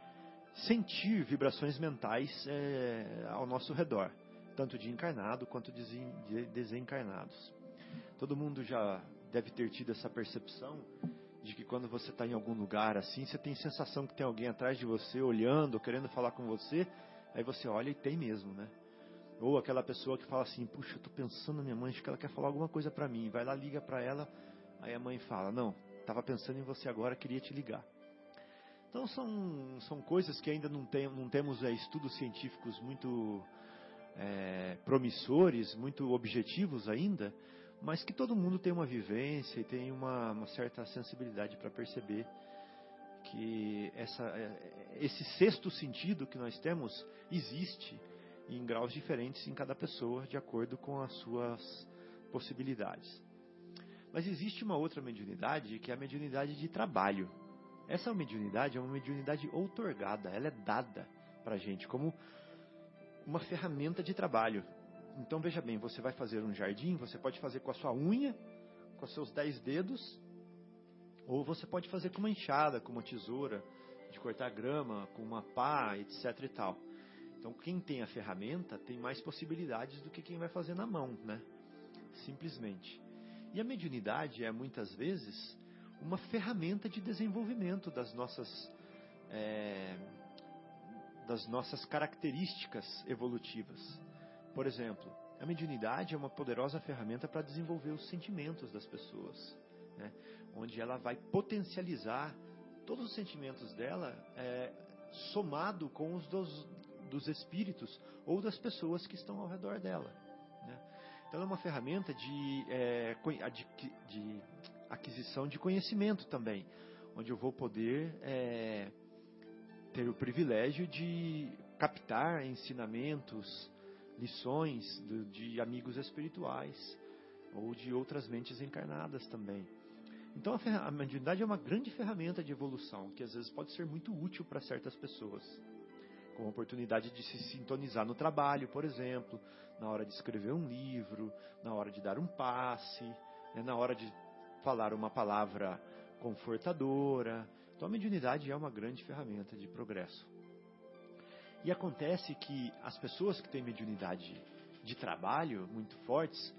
S3: sentir vibrações mentais é, ao nosso redor, tanto de encarnado quanto de desencarnados. Todo mundo já deve ter tido essa percepção de que quando você está em algum lugar assim, você tem sensação que tem alguém atrás de você olhando, querendo falar com você, aí você olha e tem mesmo, né? Ou aquela pessoa que fala assim, puxa, eu estou pensando na minha mãe, acho que ela quer falar alguma coisa para mim. Vai lá, liga para ela, aí a mãe fala, não, estava pensando em você agora, queria te ligar. Então são, são coisas que ainda não, tem, não temos é, estudos científicos muito é, promissores, muito objetivos ainda, mas que todo mundo tem uma vivência e tem uma, uma certa sensibilidade para perceber que essa, é, esse sexto sentido que nós temos existe em graus diferentes em cada pessoa, de acordo com as suas possibilidades. Mas existe uma outra mediunidade, que é a mediunidade de trabalho. Essa mediunidade é uma mediunidade outorgada, ela é dada para a gente como uma ferramenta de trabalho. Então veja bem, você vai fazer um jardim, você pode fazer com a sua unha, com os seus dez dedos, ou você pode fazer com uma enxada, com uma tesoura, de cortar grama, com uma pá, etc e tal. Então, quem tem a ferramenta tem mais possibilidades do que quem vai fazer na mão, né? Simplesmente. E a mediunidade é muitas vezes uma ferramenta de desenvolvimento das nossas é, das nossas características evolutivas. Por exemplo, a mediunidade é uma poderosa ferramenta para desenvolver os sentimentos das pessoas, né? onde ela vai potencializar todos os sentimentos dela é, somado com os dos, dos espíritos ou das pessoas que estão ao redor dela. Né? Então, é uma ferramenta de, é, de, aquisição de conhecimento também, onde eu vou poder é, ter o privilégio de captar ensinamentos, lições de, de amigos espirituais ou de outras mentes encarnadas também. Então a, a mediunidade é uma grande ferramenta de evolução que às vezes pode ser muito útil para certas pessoas com a oportunidade de se sintonizar no trabalho, por exemplo, na hora de escrever um livro, na hora de dar um passe, né, na hora de falar uma palavra confortadora. Então a mediunidade é uma grande ferramenta de progresso. E acontece que as pessoas que têm mediunidade de trabalho muito fortes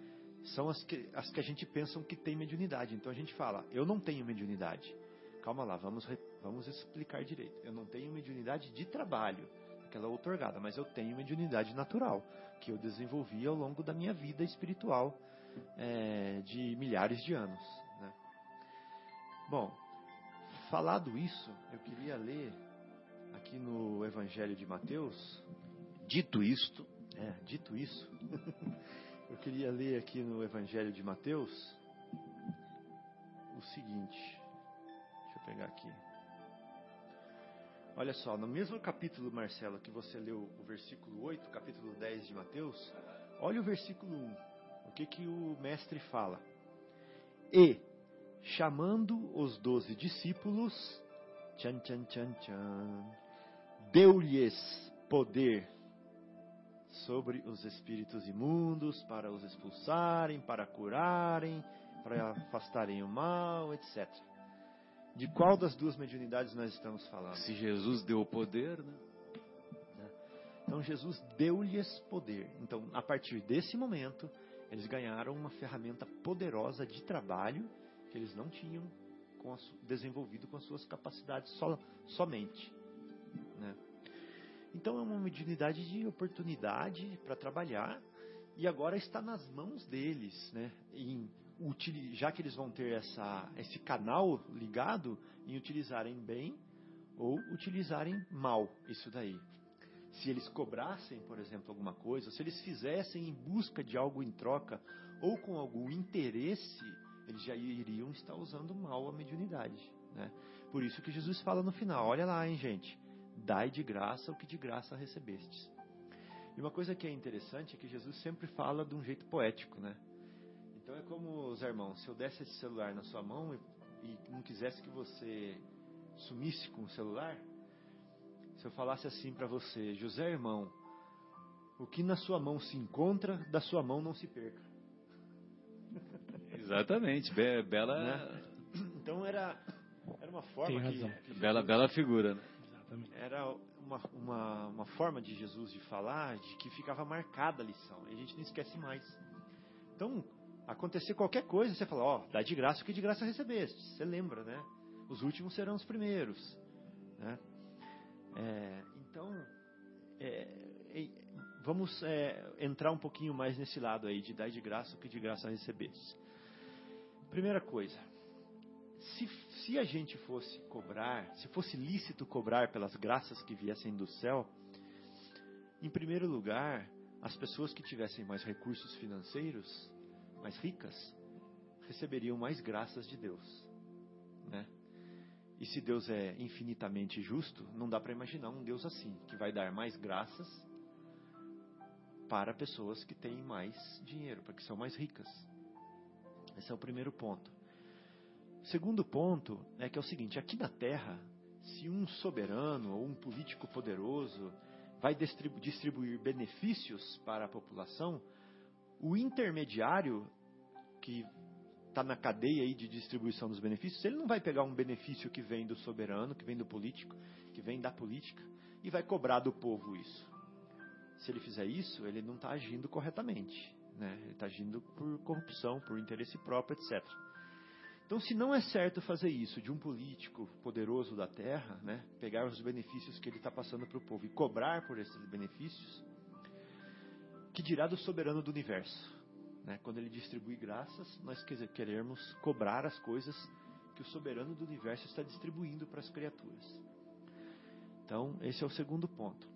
S3: são as que, as que a gente pensa que tem mediunidade. Então a gente fala, eu não tenho mediunidade. Calma lá, vamos, vamos explicar direito. Eu não tenho mediunidade de trabalho aquela outorgada, mas eu tenho mediunidade natural, que eu desenvolvi ao longo da minha vida espiritual é, de milhares de anos. Né? Bom, falado isso, eu queria ler aqui no Evangelho de Mateus.
S2: Dito isto,
S3: é, dito isso, eu queria ler aqui no Evangelho de Mateus o seguinte. Deixa eu pegar aqui. Olha só, no mesmo capítulo, Marcelo, que você leu o versículo 8, capítulo 10 de Mateus, olha o versículo 1. O que, que o mestre fala? E, chamando os doze discípulos, tchan, tchan, tchan, tchan, deu-lhes poder sobre os espíritos imundos para os expulsarem, para curarem, para afastarem o mal, etc. De qual das duas mediunidades nós estamos falando?
S2: Se Jesus deu o poder, né?
S3: né? Então Jesus deu-lhes poder. Então, a partir desse momento, eles ganharam uma ferramenta poderosa de trabalho que eles não tinham com a, desenvolvido com as suas capacidades so, somente. Né? Então é uma mediunidade de oportunidade para trabalhar e agora está nas mãos deles, né? Em já que eles vão ter essa, esse canal ligado, em utilizarem bem ou utilizarem mal isso daí. Se eles cobrassem, por exemplo, alguma coisa, se eles fizessem em busca de algo em troca ou com algum interesse, eles já iriam estar usando mal a mediunidade. Né? Por isso que Jesus fala no final: olha lá, hein, gente, dai de graça o que de graça recebestes. E uma coisa que é interessante é que Jesus sempre fala de um jeito poético, né? Então é como, Zé irmão, se eu desse esse celular na sua mão e, e não quisesse que você sumisse com o celular, se eu falasse assim para você, José irmão, o que na sua mão se encontra, da sua mão não se perca.
S2: Exatamente, be bela.
S3: Né? Então era, era uma forma que,
S2: que bela, bela figura, né?
S3: Era uma, uma, uma forma de Jesus de falar de que ficava marcada a lição. E a gente não esquece mais. Então, acontecer qualquer coisa, você fala, ó, oh, dá de graça o que de graça recebeste. Você lembra, né? Os últimos serão os primeiros. Né? É, então, é, é, vamos é, entrar um pouquinho mais nesse lado aí de dar de graça o que de graça recebeste. Primeira coisa, se, se a gente fosse cobrar, se fosse lícito cobrar pelas graças que viessem do céu, em primeiro lugar, as pessoas que tivessem mais recursos financeiros, mais ricas, receberiam mais graças de Deus, né? E se Deus é infinitamente justo, não dá para imaginar um Deus assim, que vai dar mais graças para pessoas que têm mais dinheiro, para que são mais ricas. Esse é o primeiro ponto. Segundo ponto é que é o seguinte: aqui na Terra, se um soberano ou um político poderoso vai distribuir benefícios para a população, o intermediário que está na cadeia aí de distribuição dos benefícios, ele não vai pegar um benefício que vem do soberano, que vem do político, que vem da política, e vai cobrar do povo isso. Se ele fizer isso, ele não está agindo corretamente. Né? Ele está agindo por corrupção, por interesse próprio, etc. Então, se não é certo fazer isso de um político poderoso da terra, né, pegar os benefícios que ele está passando para o povo e cobrar por esses benefícios, que dirá do soberano do universo? Né? Quando ele distribui graças, nós queremos cobrar as coisas que o soberano do universo está distribuindo para as criaturas. Então, esse é o segundo ponto.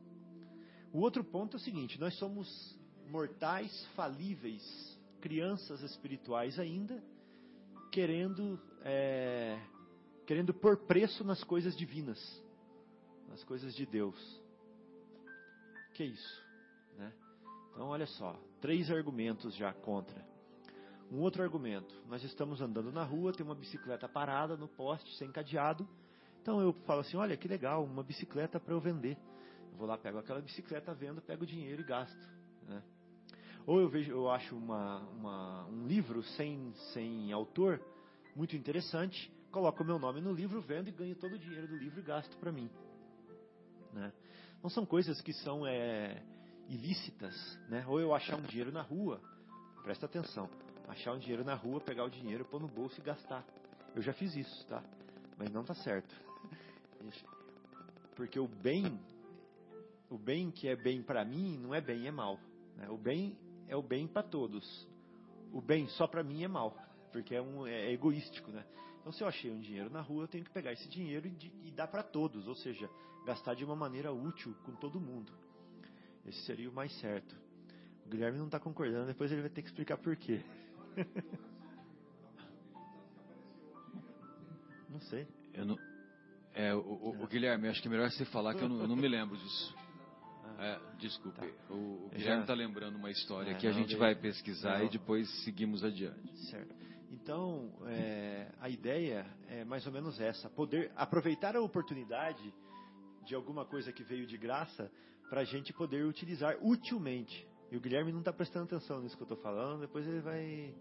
S3: O outro ponto é o seguinte: nós somos mortais, falíveis, crianças espirituais ainda querendo, é, querendo pôr preço nas coisas divinas, nas coisas de Deus. Que isso, né? Então, olha só, três argumentos já contra. Um outro argumento: nós estamos andando na rua, tem uma bicicleta parada no poste, sem cadeado. Então eu falo assim: olha que legal, uma bicicleta para eu vender. Eu vou lá, pego aquela bicicleta, vendo, pego o dinheiro e gasto. Né? Ou eu vejo, eu acho uma, uma, um livro sem, sem autor muito interessante, coloco o meu nome no livro, vendo e ganho todo o dinheiro do livro e gasto para mim. Né? Não são coisas que são é, ilícitas, né? Ou eu achar um dinheiro na rua, presta atenção, achar um dinheiro na rua, pegar o dinheiro, pôr no bolso e gastar. Eu já fiz isso, tá? Mas não tá certo. Porque o bem, o bem que é bem para mim, não é bem, é mal. Né? O bem é o bem para todos. O bem só para mim é mal, porque é, um, é egoístico, né? Então, se eu achei um dinheiro na rua, eu tenho que pegar esse dinheiro e, e dar para todos, ou seja, gastar de uma maneira útil com todo mundo. Esse seria o mais certo. O Guilherme não está concordando, depois ele vai ter que explicar por quê. não sei.
S2: Eu não, é, o, o, o Guilherme, acho que é melhor você falar que eu não, eu não me lembro disso. É, desculpe, tá. o, o Guilherme está lembrando uma história é, que a gente não, vai pesquisar não. e depois seguimos adiante.
S3: Certo. Então, é, a ideia é mais ou menos essa: poder aproveitar a oportunidade de alguma coisa que veio de graça para a gente poder utilizar utilmente. E o Guilherme não está prestando atenção nisso que eu estou falando, depois ele vai.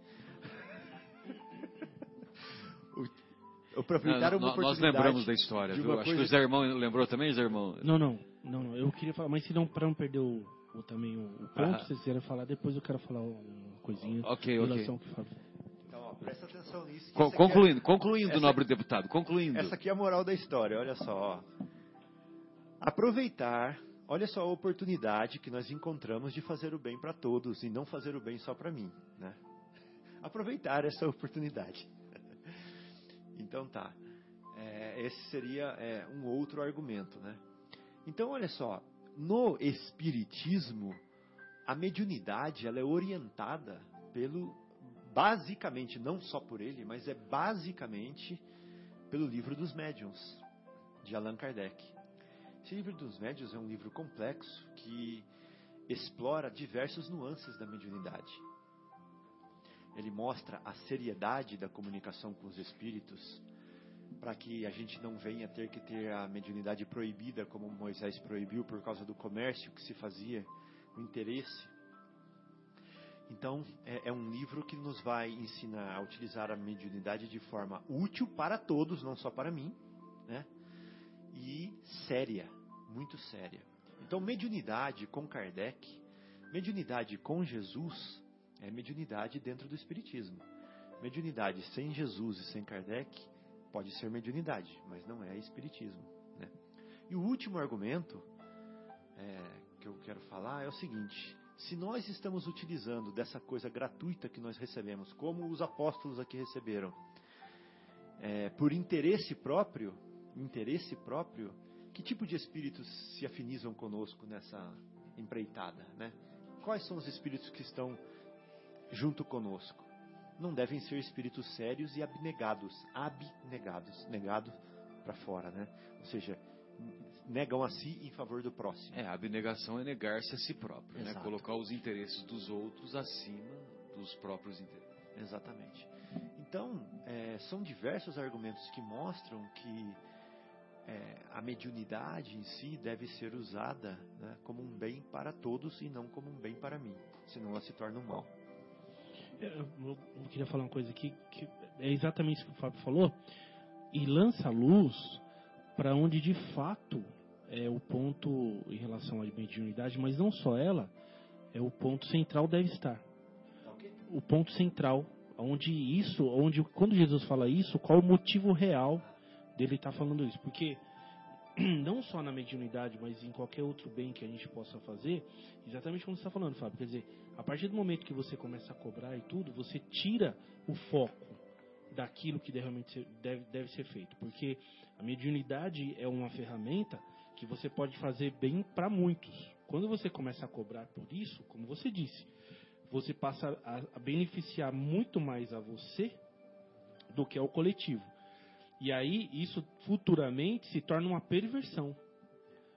S2: aproveitar não, uma oportunidade. Nós lembramos da história, viu? Acho que o Zé Irmão lembrou também, Zé Irmão?
S5: Não, não, não, não. Eu queria falar, mas se não, para não perder o, o também o, o ponto, ah. se vocês quiserem falar, depois eu quero falar uma coisinha
S2: Ok, ok.
S3: relação que Então, ó, presta atenção nisso.
S2: Co concluindo, é, concluindo, nobre deputado, concluindo.
S3: Essa aqui é a moral da história, olha só. Ó. Aproveitar, olha só a oportunidade que nós encontramos de fazer o bem para todos e não fazer o bem só para mim, né? Aproveitar essa oportunidade. Então tá. É, esse seria é, um outro argumento, né? Então olha só, no espiritismo a mediunidade ela é orientada pelo basicamente não só por ele, mas é basicamente pelo livro dos médiuns de Allan Kardec. Livro dos médiuns é um livro complexo que explora diversos nuances da mediunidade. Ele mostra a seriedade da comunicação com os espíritos, para que a gente não venha ter que ter a mediunidade proibida, como Moisés proibiu por causa do comércio que se fazia, o interesse. Então, é, é, um livro que nos vai ensinar a utilizar a mediunidade de forma útil para todos, não só para mim, né? E séria, muito séria. Então, mediunidade com Kardec, mediunidade com Jesus, é mediunidade dentro do Espiritismo. Mediunidade sem Jesus e sem Kardec pode ser mediunidade, mas não é Espiritismo. Né? E o último argumento, é, que eu quero falar é o seguinte: se nós estamos utilizando dessa coisa gratuita que nós recebemos, como os apóstolos aqui receberam, é, por interesse próprio, interesse próprio, que tipo de espíritos se afinizam conosco nessa empreitada, né? Quais são os espíritos que estão junto conosco? Não devem ser espíritos sérios e abnegados, abnegados, negado para fora, né? Ou seja, negam a si em favor do próximo.
S2: É, a abnegação é negar-se a si próprio, né?
S3: Exato.
S2: Colocar os interesses dos outros acima dos próprios interesses.
S3: Exatamente. Então, é, são diversos argumentos que mostram que é, a mediunidade em si deve ser usada né, como um bem para todos e não como um bem para mim, senão ela se torna um mal.
S5: Eu, eu- eu queria falar uma coisa aqui que é exatamente isso que o Fábio falou e lança luz para onde de fato é o ponto em relação à mediunidade, mas não só ela, é o ponto central deve estar. O ponto central, onde isso, onde quando Jesus fala isso, qual o motivo real dele estar falando isso? Porque não só na mediunidade, mas em qualquer outro bem que a gente possa fazer, exatamente como você está falando, Fábio. Quer dizer, a partir do momento que você começa a cobrar e tudo, você tira o foco daquilo que realmente deve, deve ser feito. Porque a mediunidade é uma ferramenta que você pode fazer bem para muitos. Quando você começa a cobrar por isso, como você disse, você passa a, a beneficiar muito mais a você do que ao coletivo. E aí isso futuramente se torna uma perversão.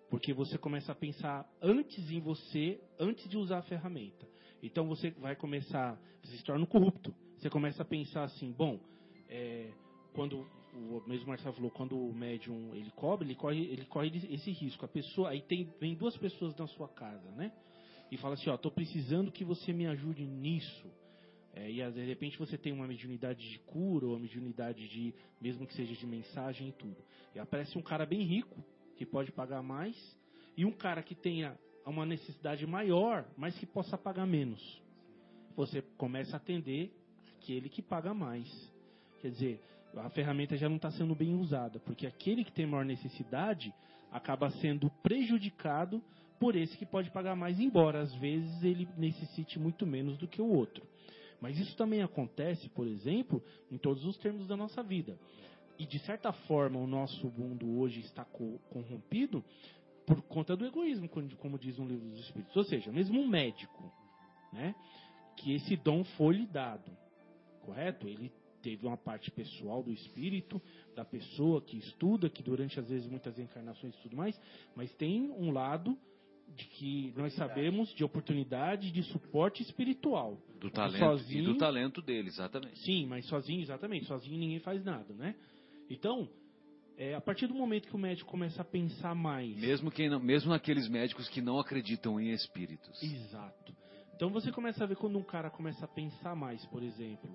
S5: Porque você começa a pensar antes em você, antes de usar a ferramenta. Então você vai começar, você se torna um corrupto. Você começa a pensar assim, bom, é, quando o mesmo Marcelo falou, quando o médium ele cobra, ele corre, ele corre esse risco. A pessoa, aí tem, vem duas pessoas na sua casa, né? E fala assim, ó, tô precisando que você me ajude nisso. É, e de repente você tem uma mediunidade de cura ou uma mediunidade de, mesmo que seja de mensagem e tudo. E aparece um cara bem rico, que pode pagar mais, e um cara que tenha uma necessidade maior, mas que possa pagar menos. Você começa a atender aquele que paga mais. Quer dizer, a ferramenta já não está sendo bem usada, porque aquele que tem maior necessidade acaba sendo prejudicado por esse que pode pagar mais, embora às vezes ele necessite muito menos do que o outro. Mas isso também acontece, por exemplo, em todos os termos da nossa vida. E de certa forma o nosso mundo hoje está co- corrompido por conta do egoísmo, como- diz um livro dos Espíritos. Ou seja, mesmo um médico, né, que esse dom foi lhe dado, correto? Ele teve uma parte pessoal do espírito, da pessoa que estuda, que durante às vezes muitas encarnações e tudo mais, mas tem um lado de que nós sabemos de oportunidade de suporte espiritual.
S2: Do talento,
S5: Sozinho-
S2: e do talento dele, exatamente.
S5: Sim, mas sozinho, exatamente. Sozinho ninguém faz nada, né? Então, é, a partir do momento que o médico começa a pensar mais.
S2: Mesmo, quem não- mesmo naqueles médicos que não acreditam em espíritos.
S5: Exato. Então você começa a ver quando um cara começa a pensar mais, por exemplo,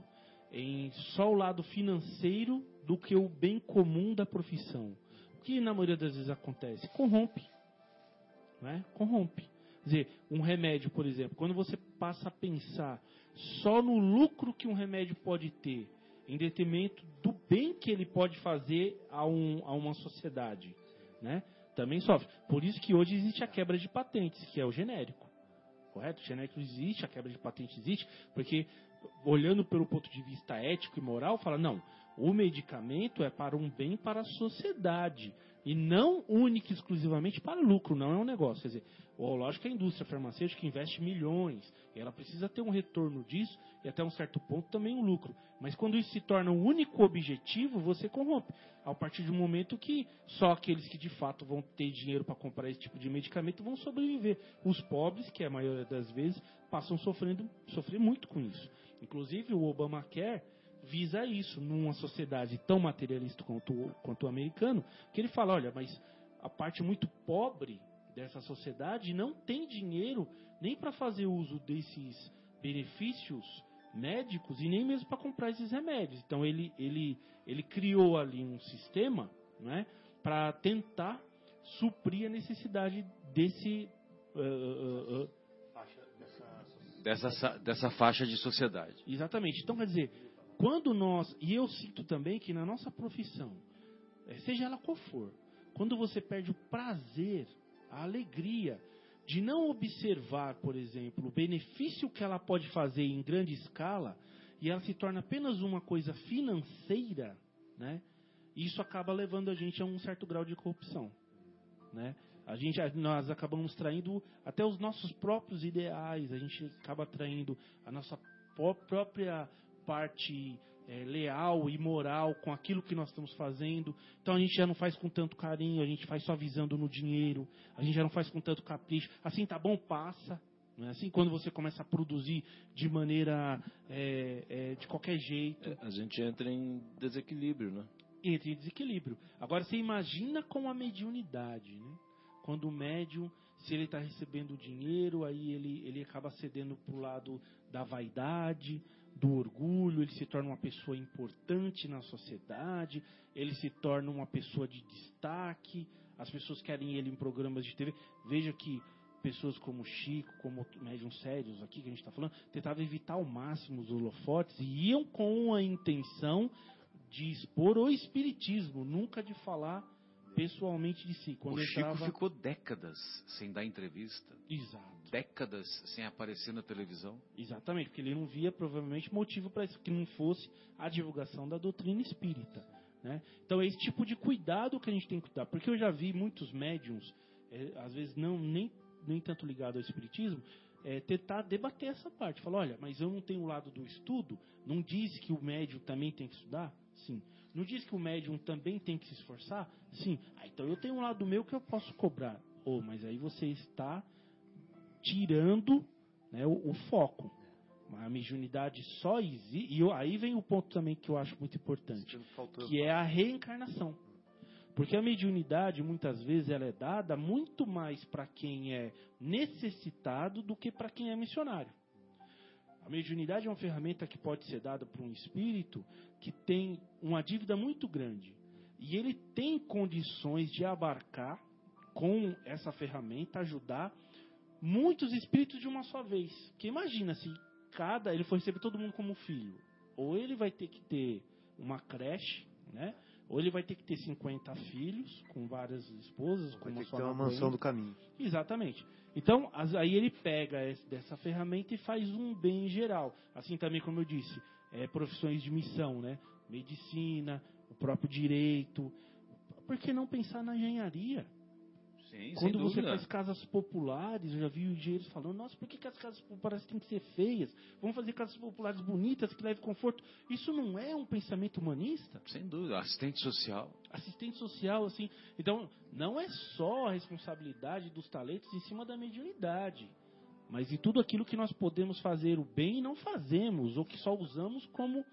S5: em só o lado financeiro do que o bem comum da profissão. O que na maioria das vezes acontece? Corrompe. Né? Corrompe. Quer dizer, um remédio, por exemplo, quando você passa a pensar só no lucro que um remédio pode ter, em detrimento do bem que ele pode fazer a, um- a uma sociedade, né? também sofre. Por isso que hoje existe a quebra de patentes, que é o genérico. Correto? O genérico existe, a quebra de patente existe, porque olhando pelo ponto de vista ético e moral, fala, não, o medicamento é para um bem para a sociedade e não única e exclusivamente para lucro, não é um negócio. Quer dizer, o- lógico que a indústria farmacêutica investe milhões, e ela precisa ter um retorno disso e até um certo ponto também um lucro. Mas quando isso se torna um único objetivo, você corrompe. A partir do momento que só aqueles que de fato vão ter dinheiro para comprar esse tipo de medicamento vão sobreviver. Os pobres, que é a maioria das vezes, passam sofrendo sofrer muito com isso. Inclusive o Obamacare visa isso numa sociedade tão materialista quanto, o- quanto o americano, que ele fala, olha, mas a parte muito pobre dessa sociedade não tem dinheiro nem para fazer uso desses benefícios médicos e nem mesmo para comprar esses remédios. Então ele, ele, ele criou ali um sistema né, para tentar suprir a necessidade desse ah, ah, ah,
S2: Dessa, sa- dessa faixa de sociedade.
S5: Exatamente. Então, quer dizer, quando nós. E eu sinto também que na nossa profissão, eh, seja ela qual for, quando você perde o prazer, a alegria de não observar, por exemplo, o benefício que ela pode fazer em grande escala e ela se torna apenas uma coisa financeira, né? Isso acaba levando a gente a um certo grau de corrupção, né? A gente, nós acabamos traindo até os nossos próprios ideais, a gente acaba traindo a nossa própria parte é, leal e moral com aquilo que nós estamos fazendo. Então a gente já não faz com tanto carinho, a gente faz só visando no dinheiro, a gente já não faz com tanto capricho. Assim tá bom, passa. Não é assim quando você começa a produzir de maneira é, é, de qualquer jeito.
S4: É, a gente entra em desequilíbrio, né?
S5: Entra em desequilíbrio. Agora você imagina com a mediunidade, né? Quando o médium, se ele está recebendo dinheiro, aí ele, ele acaba cedendo para o lado da vaidade, do orgulho, ele se torna uma pessoa importante na sociedade, ele se torna uma pessoa de destaque, as pessoas querem ele em programas de TV. Veja que pessoas como Chico, como médiums sérios aqui que a gente está falando, tentavam evitar ao máximo os holofotes e iam com a intenção de expor o espiritismo, nunca de falar pessoalmente de si.
S2: Quando o Chico entrava... ficou décadas sem dar entrevista.
S5: Exato.
S2: Décadas sem aparecer na televisão.
S5: Exatamente, porque ele não via provavelmente motivo para isso, que não fosse a divulgação da doutrina espírita. Né? Então é esse tipo de cuidado que a gente tem que cuidar. Porque eu já vi muitos médiums, é, às vezes não nem, nem tanto ligado ao espiritismo, é, tentar debater essa parte. Falar, olha, mas eu não tenho o lado do estudo, não diz que o médium também tem que estudar? Sim. Não diz que o médium também tem que se esforçar? Sim. Ah, então eu tenho um lado meu que eu posso cobrar. Oh, mas aí você está tirando né, o, o, foco. A mediunidade só existe. E aí vem o ponto também que eu acho muito importante, que é a reencarnação. Porque a mediunidade, muitas vezes, ela é dada muito mais para quem é necessitado do que para quem é missionário. A mediunidade é uma ferramenta que pode ser dada para um espírito que tem uma dívida muito grande. E ele tem condições de abarcar com essa ferramenta, ajudar muitos espíritos de uma só vez. Que imagina se cada ele for receber todo mundo como filho, ou ele vai ter que ter uma creche, né? Ou ele vai ter que ter 50 filhos, com várias esposas, com
S3: uma só ter uma mansão do caminho.
S5: Exatamente. Então, aí ele pega dessa ferramenta e faz um bem geral. Assim também, como eu disse, é, profissões de missão, né? Medicina, o próprio direito. Por que não pensar na engenharia?
S2: Sim,
S5: Quando você faz casas populares, eu já vi engenheiros falando, nossa, por que, que as casas populares têm que ser feias? Vamos fazer casas populares bonitas, que levem conforto. Isso não é um pensamento humanista?
S2: Sem dúvida, assistente social.
S5: Assistente social, assim. Então, não é só a responsabilidade dos talentos em cima da mediunidade. Mas em tudo aquilo que nós podemos fazer o bem e não fazemos, ou que só usamos como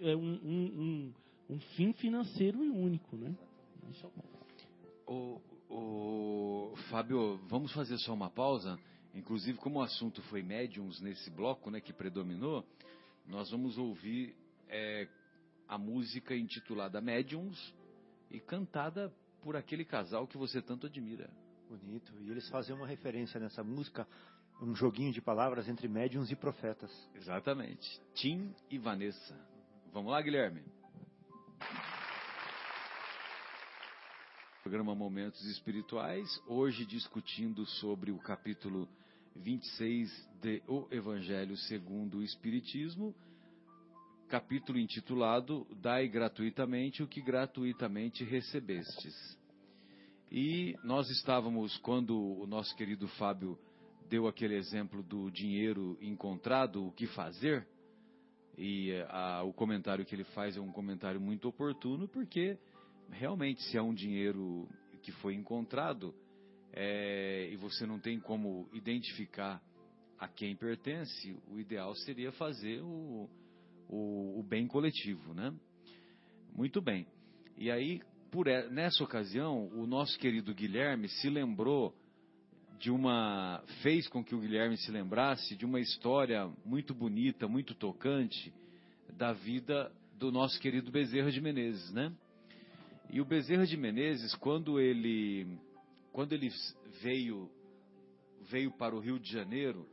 S5: é, um, um, um, um fim financeiro e único, né? Isso
S2: é o, o Fábio, vamos fazer só uma pausa. Inclusive, como o assunto foi médiums nesse bloco, né, que predominou, nós vamos ouvir é, a música intitulada Médiums e cantada por aquele casal que você tanto admira.
S3: Bonito. E eles fazem uma referência nessa música, um joguinho de palavras entre médiums e profetas.
S2: Exatamente. Tim e Vanessa. Vamos lá, Guilherme. Programa Momentos Espirituais, hoje discutindo sobre o capítulo 26 de O Evangelho segundo o Espiritismo, capítulo intitulado Dai gratuitamente o que gratuitamente recebestes. E nós estávamos, quando o nosso querido Fábio deu aquele exemplo do dinheiro encontrado, o que fazer, e a, o comentário que ele faz é um comentário muito oportuno, porque realmente se é um dinheiro que foi encontrado é, e você não tem como identificar a quem pertence, o ideal seria fazer o, o, o bem coletivo, né? Muito bem. E aí, por, nessa ocasião, o nosso querido Guilherme se lembrou de uma fez com que o Guilherme se lembrasse de uma história muito bonita, muito tocante da vida do nosso querido Bezerra de Menezes, né? E o Bezerra de Menezes, quando ele, quando ele veio, veio para o Rio de Janeiro,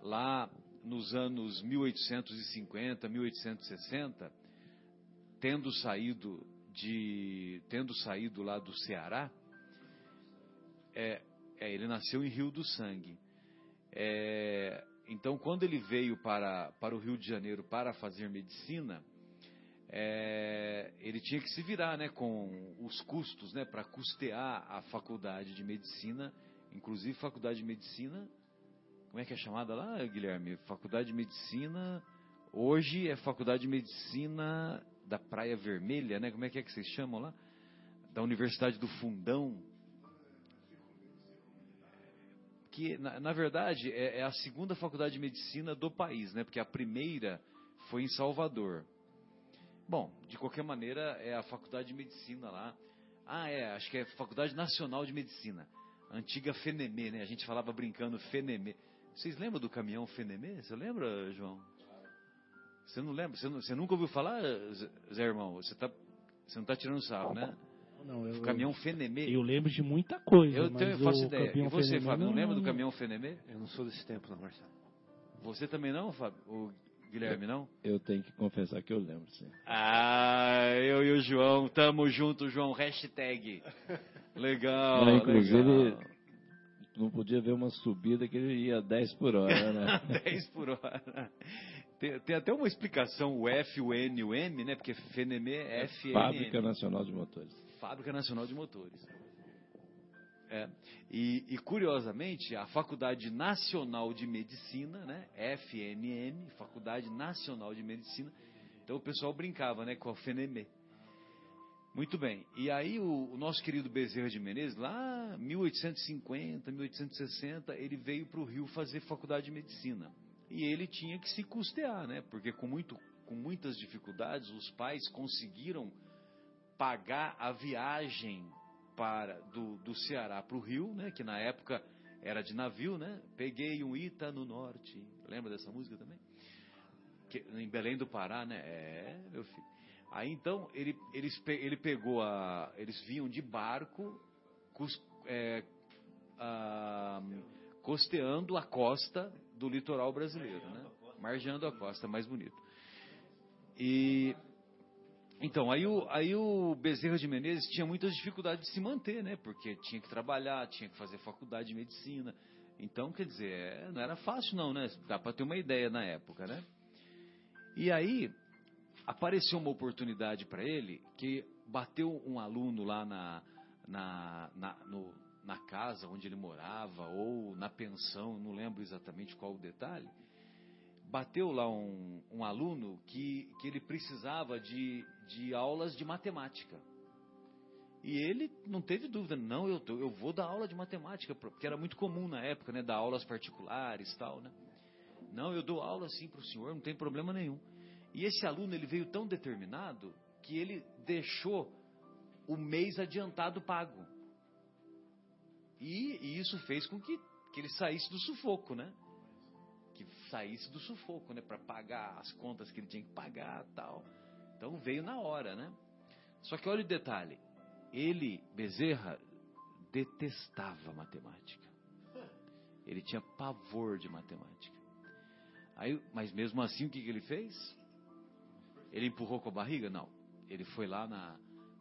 S2: lá nos anos 1850, 1860, tendo saído de, tendo saído lá do Ceará, é, É, ele nasceu em Rio do Sangue. É, então, quando ele veio para, para o Rio de Janeiro para fazer medicina, é, ele tinha que se virar né, com os custos né, para custear a faculdade de medicina, inclusive faculdade de medicina. Como é que é chamada lá, Guilherme? Faculdade de Medicina. Hoje é Faculdade de Medicina da Praia Vermelha, né? Como é que é que vocês chamam lá? Da Universidade do Fundão. Que, na, na verdade, é, é a segunda faculdade de medicina do país, né? Porque a primeira foi em Salvador. Bom, de qualquer maneira, é a Faculdade de Medicina lá. Ah, é, acho que é Faculdade Nacional de Medicina. Antiga FENEME, né? A gente falava brincando FENEME. Vocês lembram do caminhão FENEME? Você lembra, João? Você não lembra? Você, não, você nunca ouviu falar, Zé Irmão? Você, tá, você não está tirando sarro, né?
S5: Não, eu,
S2: o caminhão FENEME.
S5: Eu lembro de muita coisa.
S2: Eu, tenho, eu faço ideia. E você,
S5: Fenemê,
S2: Fábio, não,
S5: não
S2: lembra
S5: não,
S2: do caminhão FENEME?
S3: Eu não sou desse tempo, não, Marcelo.
S2: Você também não, Fábio? O Guilherme, não?
S4: Eu tenho que confessar que eu lembro, sim.
S2: Ah, eu e o João, tamo junto, João. Hashtag. Legal.
S4: Não, inclusive,
S2: legal.
S4: não podia ver uma subida que ele ia 10 por hora, né?
S2: 10 por hora. Tem, tem, até uma explicação, o F, o N, o M, né? Porque FNM é F,
S4: Fábrica Nacional de Motores.
S2: Fábrica Nacional de Motores. É, e, e, curiosamente, a Faculdade Nacional de Medicina, né, FNM, Faculdade Nacional de Medicina, então o pessoal brincava né, com a FNM. Muito bem, e aí o, o nosso querido Bezerra de Menezes, lá 1850, 1860, ele veio para o Rio fazer faculdade de medicina. E ele tinha que se custear, né, porque com, muito, com muitas dificuldades os pais conseguiram pagar a viagem para do, do Ceará para o Rio, né, que na época era de navio, né? Peguei um Ita no norte. Lembra dessa música também? Que, em Belém do Pará, né? É, meu filho. Aí então ele, eles, ele pegou a. Eles vinham de barco, cus, é, a, costeando a costa do litoral brasileiro, né? Margeando a costa, mais bonito. E então, aí o, aí o Bezerra de Menezes tinha muitas dificuldades de se manter, né? Porque tinha que trabalhar, tinha que fazer faculdade de medicina. Então, quer dizer, é, não era fácil não, né? Dá para ter uma ideia na época, né? E aí, apareceu uma oportunidade para ele que bateu um aluno lá na, na, na, no, na casa onde ele morava ou na pensão, não lembro exatamente qual o detalhe bateu lá um, um aluno que, que ele precisava de, de aulas de matemática. E ele não teve dúvida, não, eu, eu vou dar aula de matemática, porque era muito comum na época, né, dar aulas particulares tal, né? Não, eu dou aula sim para o senhor, não tem problema nenhum. E esse aluno, ele veio tão determinado que ele deixou o mês adiantado pago. E, e isso fez com que, que ele saísse do sufoco, né? que saísse do sufoco, né, para pagar as contas que ele tinha que pagar, tal. Então veio na hora, né? Só que olha o detalhe, ele Bezerra detestava matemática. Ele tinha pavor de matemática. Aí, mas mesmo assim, o que, que ele fez? Ele empurrou com a barriga? Não. Ele foi lá na,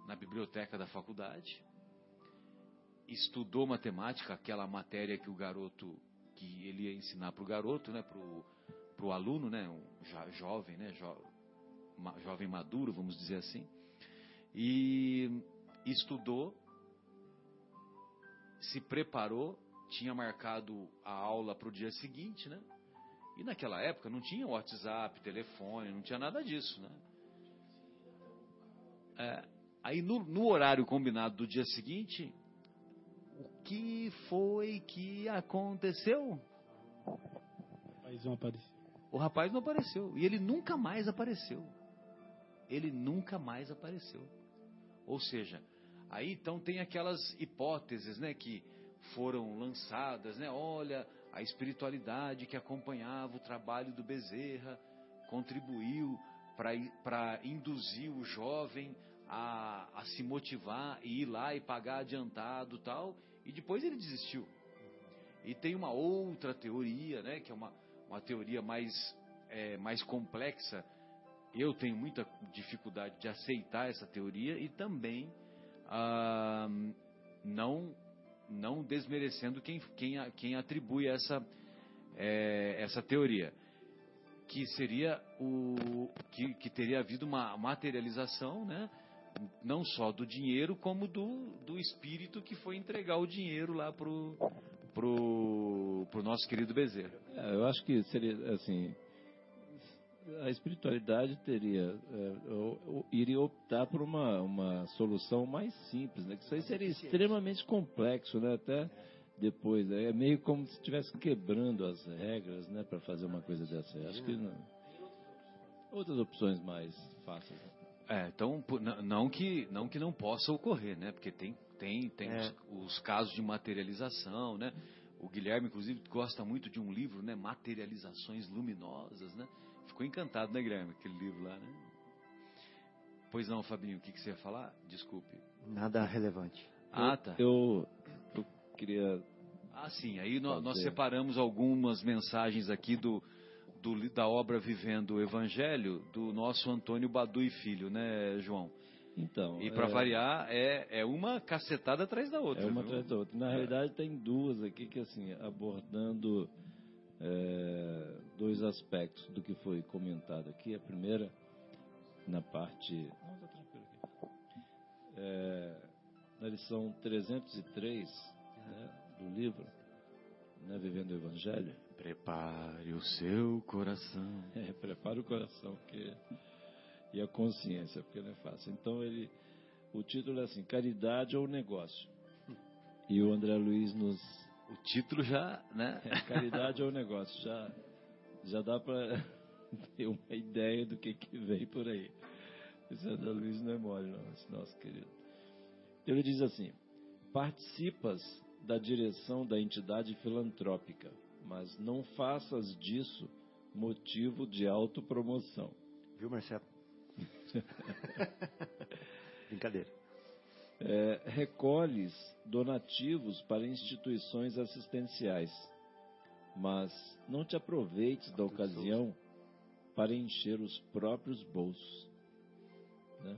S2: na biblioteca da faculdade, estudou matemática, aquela matéria que o garoto que ele ia ensinar para o garoto, né, para o aluno, né, um jovem, né, jo, jovem maduro, vamos dizer assim, e estudou, se preparou, tinha marcado a aula para o dia seguinte, né? E naquela época não tinha WhatsApp, telefone, não tinha nada disso, né? É, aí no, no horário combinado do dia seguinte, o que foi que aconteceu?
S5: O rapaz não apareceu.
S2: O rapaz não apareceu. E ele nunca mais apareceu. Ele nunca mais apareceu. Ou seja, aí então tem aquelas hipóteses, né, que foram lançadas, né? Olha, a espiritualidade que acompanhava o trabalho do Bezerra contribuiu para induzir o jovem a, a se motivar e ir lá e pagar adiantado tal, e depois ele desistiu. E tem uma outra teoria, né, que é uma, uma teoria mais, é, mais complexa. Eu tenho muita dificuldade de aceitar essa teoria e também ah, não não desmerecendo quem, quem, quem atribui essa, é, essa teoria, que seria o que, que teria havido uma materialização, né? não só do dinheiro, como do, do espírito que foi entregar o dinheiro lá pro, pro, pro nosso querido Bezerra.
S4: É, eu acho que seria assim. A espiritualidade teria é, iria optar por uma, uma solução mais simples, né? Que isso aí seria extremamente complexo, né? Até depois né? é meio como se estivesse quebrando as regras, né? Para fazer uma coisa dessa. Eu acho que não. outras opções mais fáceis.
S2: É, então não que não que não possa ocorrer, né? Porque tem tem tem é. os, os, casos de materialização, né? O Guilherme inclusive gosta muito de um livro, né? Materializações luminosas, né? Ficou encantado, né, Guilherme, aquele livro lá, né? Pois não, Fabinho, o que, que você ia falar? Desculpe.
S3: Nada relevante.
S4: Ah, tá. Eu, eu queria.
S2: Ah, sim. Aí nós, nós separamos algumas mensagens aqui do do, da obra Vivendo o Evangelho do nosso Antônio Badu e Filho, né, João?
S4: Então.
S2: E para é... variar, é, é uma cacetada atrás da outra.
S4: É uma viu? atrás da outra. Na é. realidade, tem duas aqui que, assim, abordando é, dois aspectos do que foi comentado aqui. A primeira, na parte. Não, tá tranquilo aqui. É, na lição 303 né, do livro né, Vivendo o Evangelho.
S2: Prepare o seu coração.
S4: É, prepare o coração porque, e a consciência, porque não é fácil. Então ele, o título é assim, Caridade ou Negócio. E o André Luiz nos...
S2: O título já, né?
S4: É, caridade ou Negócio, já, já dá para ter uma ideia do que, que vem por aí. Esse André Luiz não é mole não, esse nosso querido. Ele diz assim, participas da direção da entidade filantrópica, mas não faças disso motivo de autopromoção.
S3: Viu, Marcelo? Brincadeira.
S4: É, recolhes donativos para instituições assistenciais, mas não te aproveites da ocasião para encher os próprios bolsos. Né?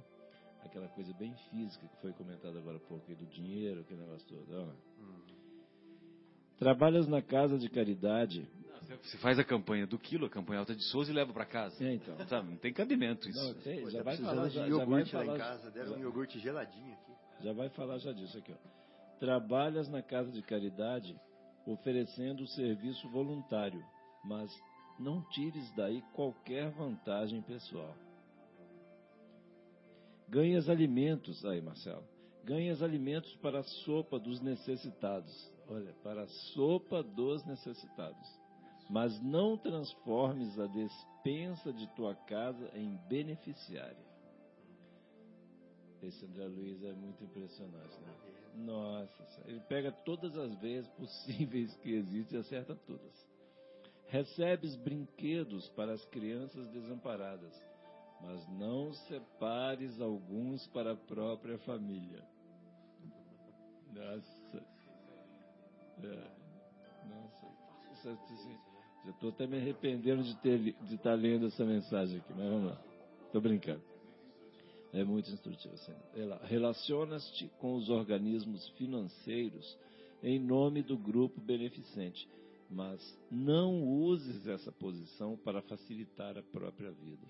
S4: aquela coisa bem física que foi comentada agora há pouco, aí, do dinheiro, aquele negócio todo. Hum. Trabalhas na casa de caridade.
S2: você faz a campanha do quilo, a campanha alta de Souza e leva para casa.
S4: É, então.
S2: Sabe, não tem cabimento isso. Não,
S4: tem, já, tá vai falar,
S3: de já, iogurte já vai falar, lá em casa, deram já, um iogurte geladinho aqui.
S4: Já vai falar já disso aqui, ó. Trabalhas na casa de caridade oferecendo o serviço voluntário, mas não tires daí qualquer vantagem pessoal. Ganhas alimentos, aí Marcelo, ganhas alimentos para a sopa dos necessitados. Olha, para a sopa dos necessitados. Mas não transformes a despensa de tua casa em beneficiária. Esse André Luiz é muito impressionante, né? Nossa, ele pega todas as vezes possíveis que existem e acerta todas. Recebes brinquedos para as crianças desamparadas mas não separes alguns para a própria família. Nossa. É. Nossa. Já estou até me arrependendo de ter de estar tá lendo essa mensagem aqui, mas vamos lá. Estou brincando. É muito instrutivo. Assim. Relaciona-te com os organismos financeiros em nome do grupo beneficente, mas não uses essa posição para facilitar a própria vida.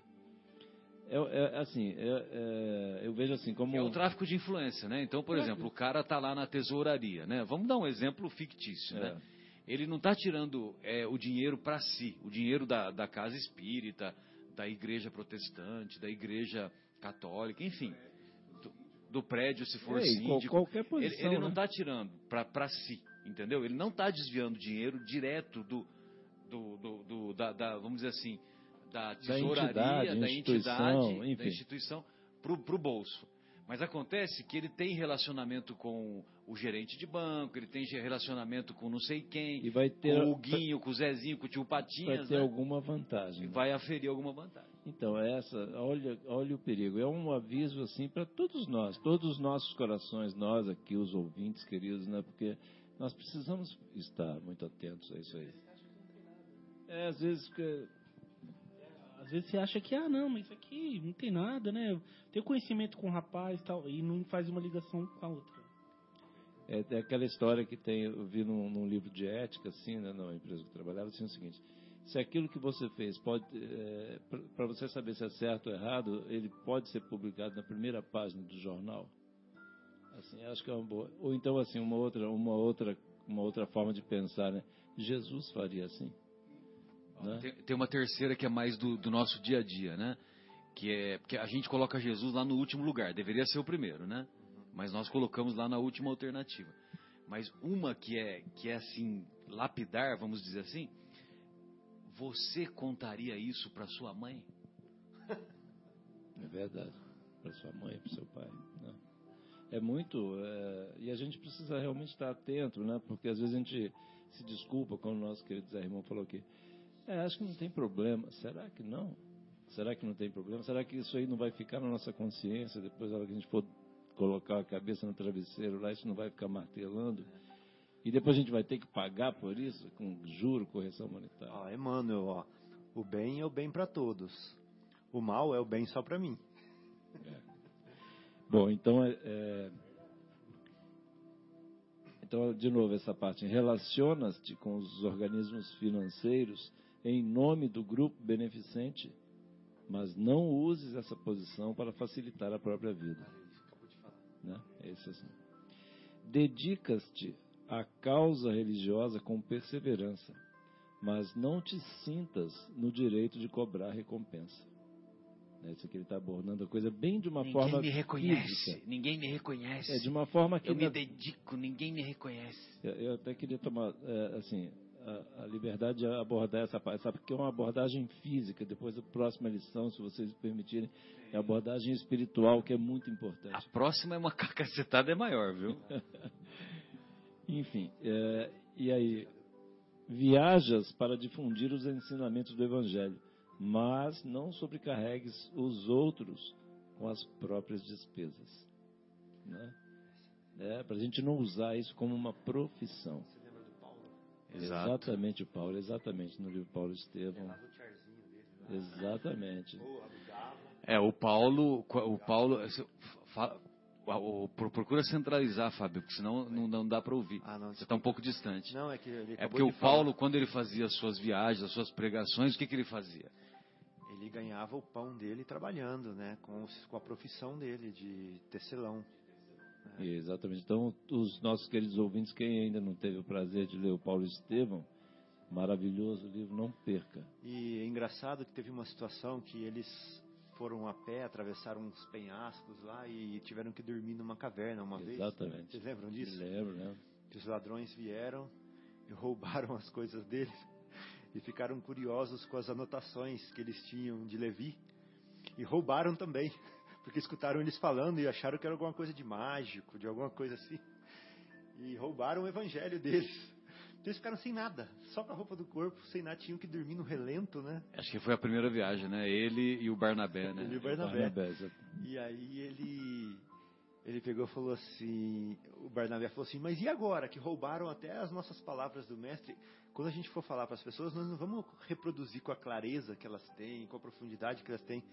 S4: É, é, assim, é, é, eu vejo assim como...
S2: É o tráfico de influência, né? Então, por exemplo, o cara está lá na tesouraria, né? Vamos dar um exemplo fictício, né? É. Ele não está tirando é, o dinheiro para si, o dinheiro da, da casa espírita, da igreja protestante, da igreja católica, enfim, do, do prédio, se for síndico.
S4: Qualquer posição,
S2: ele, ele não está né? tirando para si, entendeu? Ele não está desviando dinheiro direto do, do, do, do da, da, vamos dizer assim, da tesouraria, da entidade, da entidade, da instituição para o bolso. Mas acontece que ele tem relacionamento com o gerente de banco, ele tem relacionamento com não sei quem,
S4: e vai ter,
S2: com o Guinho, com o Zezinho, com o tio Patinhas.
S4: Vai ter né? alguma vantagem.
S2: Vai aferir alguma vantagem.
S4: Então, essa, olha, olha o perigo. É um aviso assim para todos nós, todos os nossos corações, nós aqui, os ouvintes queridos, né? porque nós precisamos estar muito atentos a isso aí. É, às vezes
S5: às vezes você acha que, ah, não, mas isso aqui não tem nada, né? Tem conhecimento com o rapaz e tal, e não faz uma ligação com a outra.
S4: É, é aquela história que tem, eu vi num, num livro de ética, assim, né, na empresa que eu trabalhava, assim, o seguinte: se aquilo que você fez pode, é, para você saber se é certo ou errado, ele pode ser publicado na primeira página do jornal. Assim, acho que é uma boa. Ou então, assim, uma outra, uma outra, uma outra forma de pensar, né? Jesus faria assim. Né?
S2: Tem, tem, uma terceira que é mais do, do nosso dia a dia, né? Que é porque a gente coloca Jesus lá no último lugar. Deveria ser o primeiro, né? mas nós colocamos lá na última alternativa. Mas uma que é que é assim lapidar, vamos dizer assim, você contaria isso para sua mãe?
S4: É verdade, para sua mãe, para seu pai. Né? É muito é, e a gente precisa realmente estar atento, né? Porque às vezes a gente se desculpa quando o nosso querido Zé Irmão falou que é, acho que não tem problema. Será que não? Será que não tem problema? Será que isso aí não vai ficar na nossa consciência depois, na hora que a gente for colocar a cabeça no travesseiro lá, isso não vai ficar martelando. E depois a gente vai ter que pagar por isso, com juro, correção monetária.
S3: Ó, Emmanuel, ó, o bem é o bem para todos. O mal é o bem só para mim.
S4: É. Bom, então, é, é, então, de novo, essa parte. Relaciona-te com os organismos financeiros em nome do grupo beneficente, mas não uses essa posição para facilitar a própria vida. Né? Esse assim. Dedicas-te à causa religiosa com perseverança, mas não te sintas no direito de cobrar recompensa. Isso aqui ele está abordando a coisa bem de uma
S2: ninguém
S4: forma.
S2: Ninguém me reconhece.
S4: Física.
S2: Ninguém me reconhece.
S4: É de uma forma que.
S2: Eu me dedico, ninguém me reconhece.
S4: Eu, eu até queria tomar, é, assim, a, a, liberdade de abordar essa parte, sabe? Porque é uma abordagem física. Depois da próxima lição, se vocês permitirem, é a abordagem espiritual que é muito importante.
S2: A próxima é uma cacetada é maior, viu?
S4: Enfim, é, e aí viajas para difundir os ensinamentos do Evangelho, mas não sobrecarregues os outros com as próprias despesas, né? É, para a gente não usar isso como uma profissão. Exato. Exatamente, Paulo, exatamente, no livro Paulo Estevão. Né? Exatamente.
S2: É, o Paulo, o Paulo, procura centralizar, Fábio, porque senão não, não dá para ouvir. Ah, não, Você está um pouco distante.
S3: Não, é que
S2: é porque o Paulo, falar. quando ele fazia as suas viagens, as suas pregações, o que, que ele fazia?
S3: Ele ganhava o pão dele trabalhando, né, com, com a profissão dele de tecelão.
S4: É. Exatamente. Então, os nossos queridos ouvintes, quem ainda não teve o prazer de ler o Paulo Estevão, maravilhoso livro, não perca.
S3: E é engraçado que teve uma situação que eles foram a pé, atravessaram uns penhascos lá e tiveram que dormir numa caverna uma
S4: Exatamente.
S3: vez. Exatamente. Vocês lembram disso?
S4: lembro, né?
S3: Que os ladrões vieram e roubaram as coisas deles e ficaram curiosos com as anotações que eles tinham de Levi e roubaram também porque escutaram eles falando e acharam que era alguma coisa de mágico, de alguma coisa assim. E roubaram o evangelho deles. Então eles ficaram sem nada, só com a roupa do corpo, sem nada, tinham que dormir no relento, né?
S2: Acho que foi a primeira viagem, né? Ele e o Barnabé, né?
S3: Ele e o Barnabé. Barnabé e aí ele ele pegou e falou assim, o Barnabé falou assim, mas e agora que roubaram até as nossas palavras do mestre? Quando a gente for falar para as pessoas, nós não vamos reproduzir com a clareza que elas têm, com a profundidade que elas têm.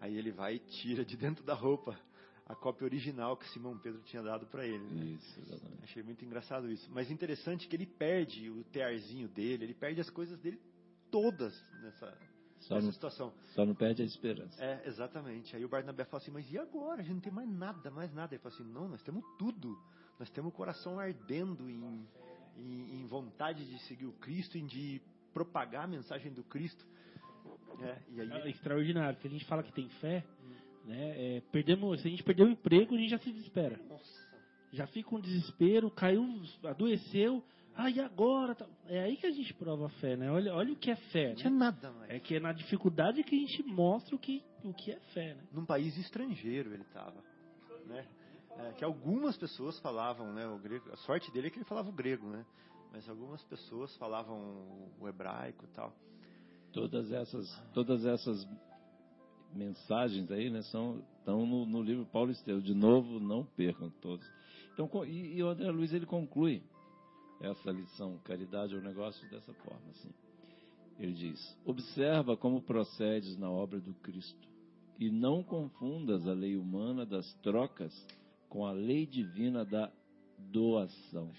S3: Aí ele vai e tira de dentro da roupa a cópia original que Simão Pedro tinha dado para ele. Né?
S4: Isso, exatamente.
S3: Achei muito engraçado isso. Mas interessante que ele perde o tearzinho dele, ele perde as coisas dele todas nessa,
S4: só nessa situação. Só não perde a esperança.
S3: É, exatamente. Aí o Barnabé fala assim, mas e agora? A gente não tem mais nada, mais nada. Ele fala assim, não, nós temos tudo. Nós temos o coração ardendo em, em, em vontade de seguir o Cristo, em de propagar a mensagem do Cristo.
S5: É, e aí... é extraordinário, que a gente fala que tem fé. Né? É, perdemos, se a gente perder o emprego, a gente já se desespera. Nossa. Já fica com um desespero, caiu, adoeceu, ah, e agora? É aí que a gente prova a fé, né? Olha, olha o que é fé. Não
S3: tinha né? nada mais.
S5: É que é na dificuldade que a gente mostra o que, o que é fé, né?
S3: Num país estrangeiro ele estava, né? É, que algumas pessoas falavam, né? O grego, a sorte dele é que ele falava o grego, né? Mas algumas pessoas falavam o hebraico e tal.
S4: Todas essas, todas essas mensagens aí, né, são estão no, no livro Paulo Estevam. De novo, não percam todos. Então, e, e o André Luiz ele conclui essa lição, caridade é um negócio dessa forma, assim. Ele diz: observa como procedes na obra do Cristo e não confundas a lei humana das trocas com a lei divina da doação.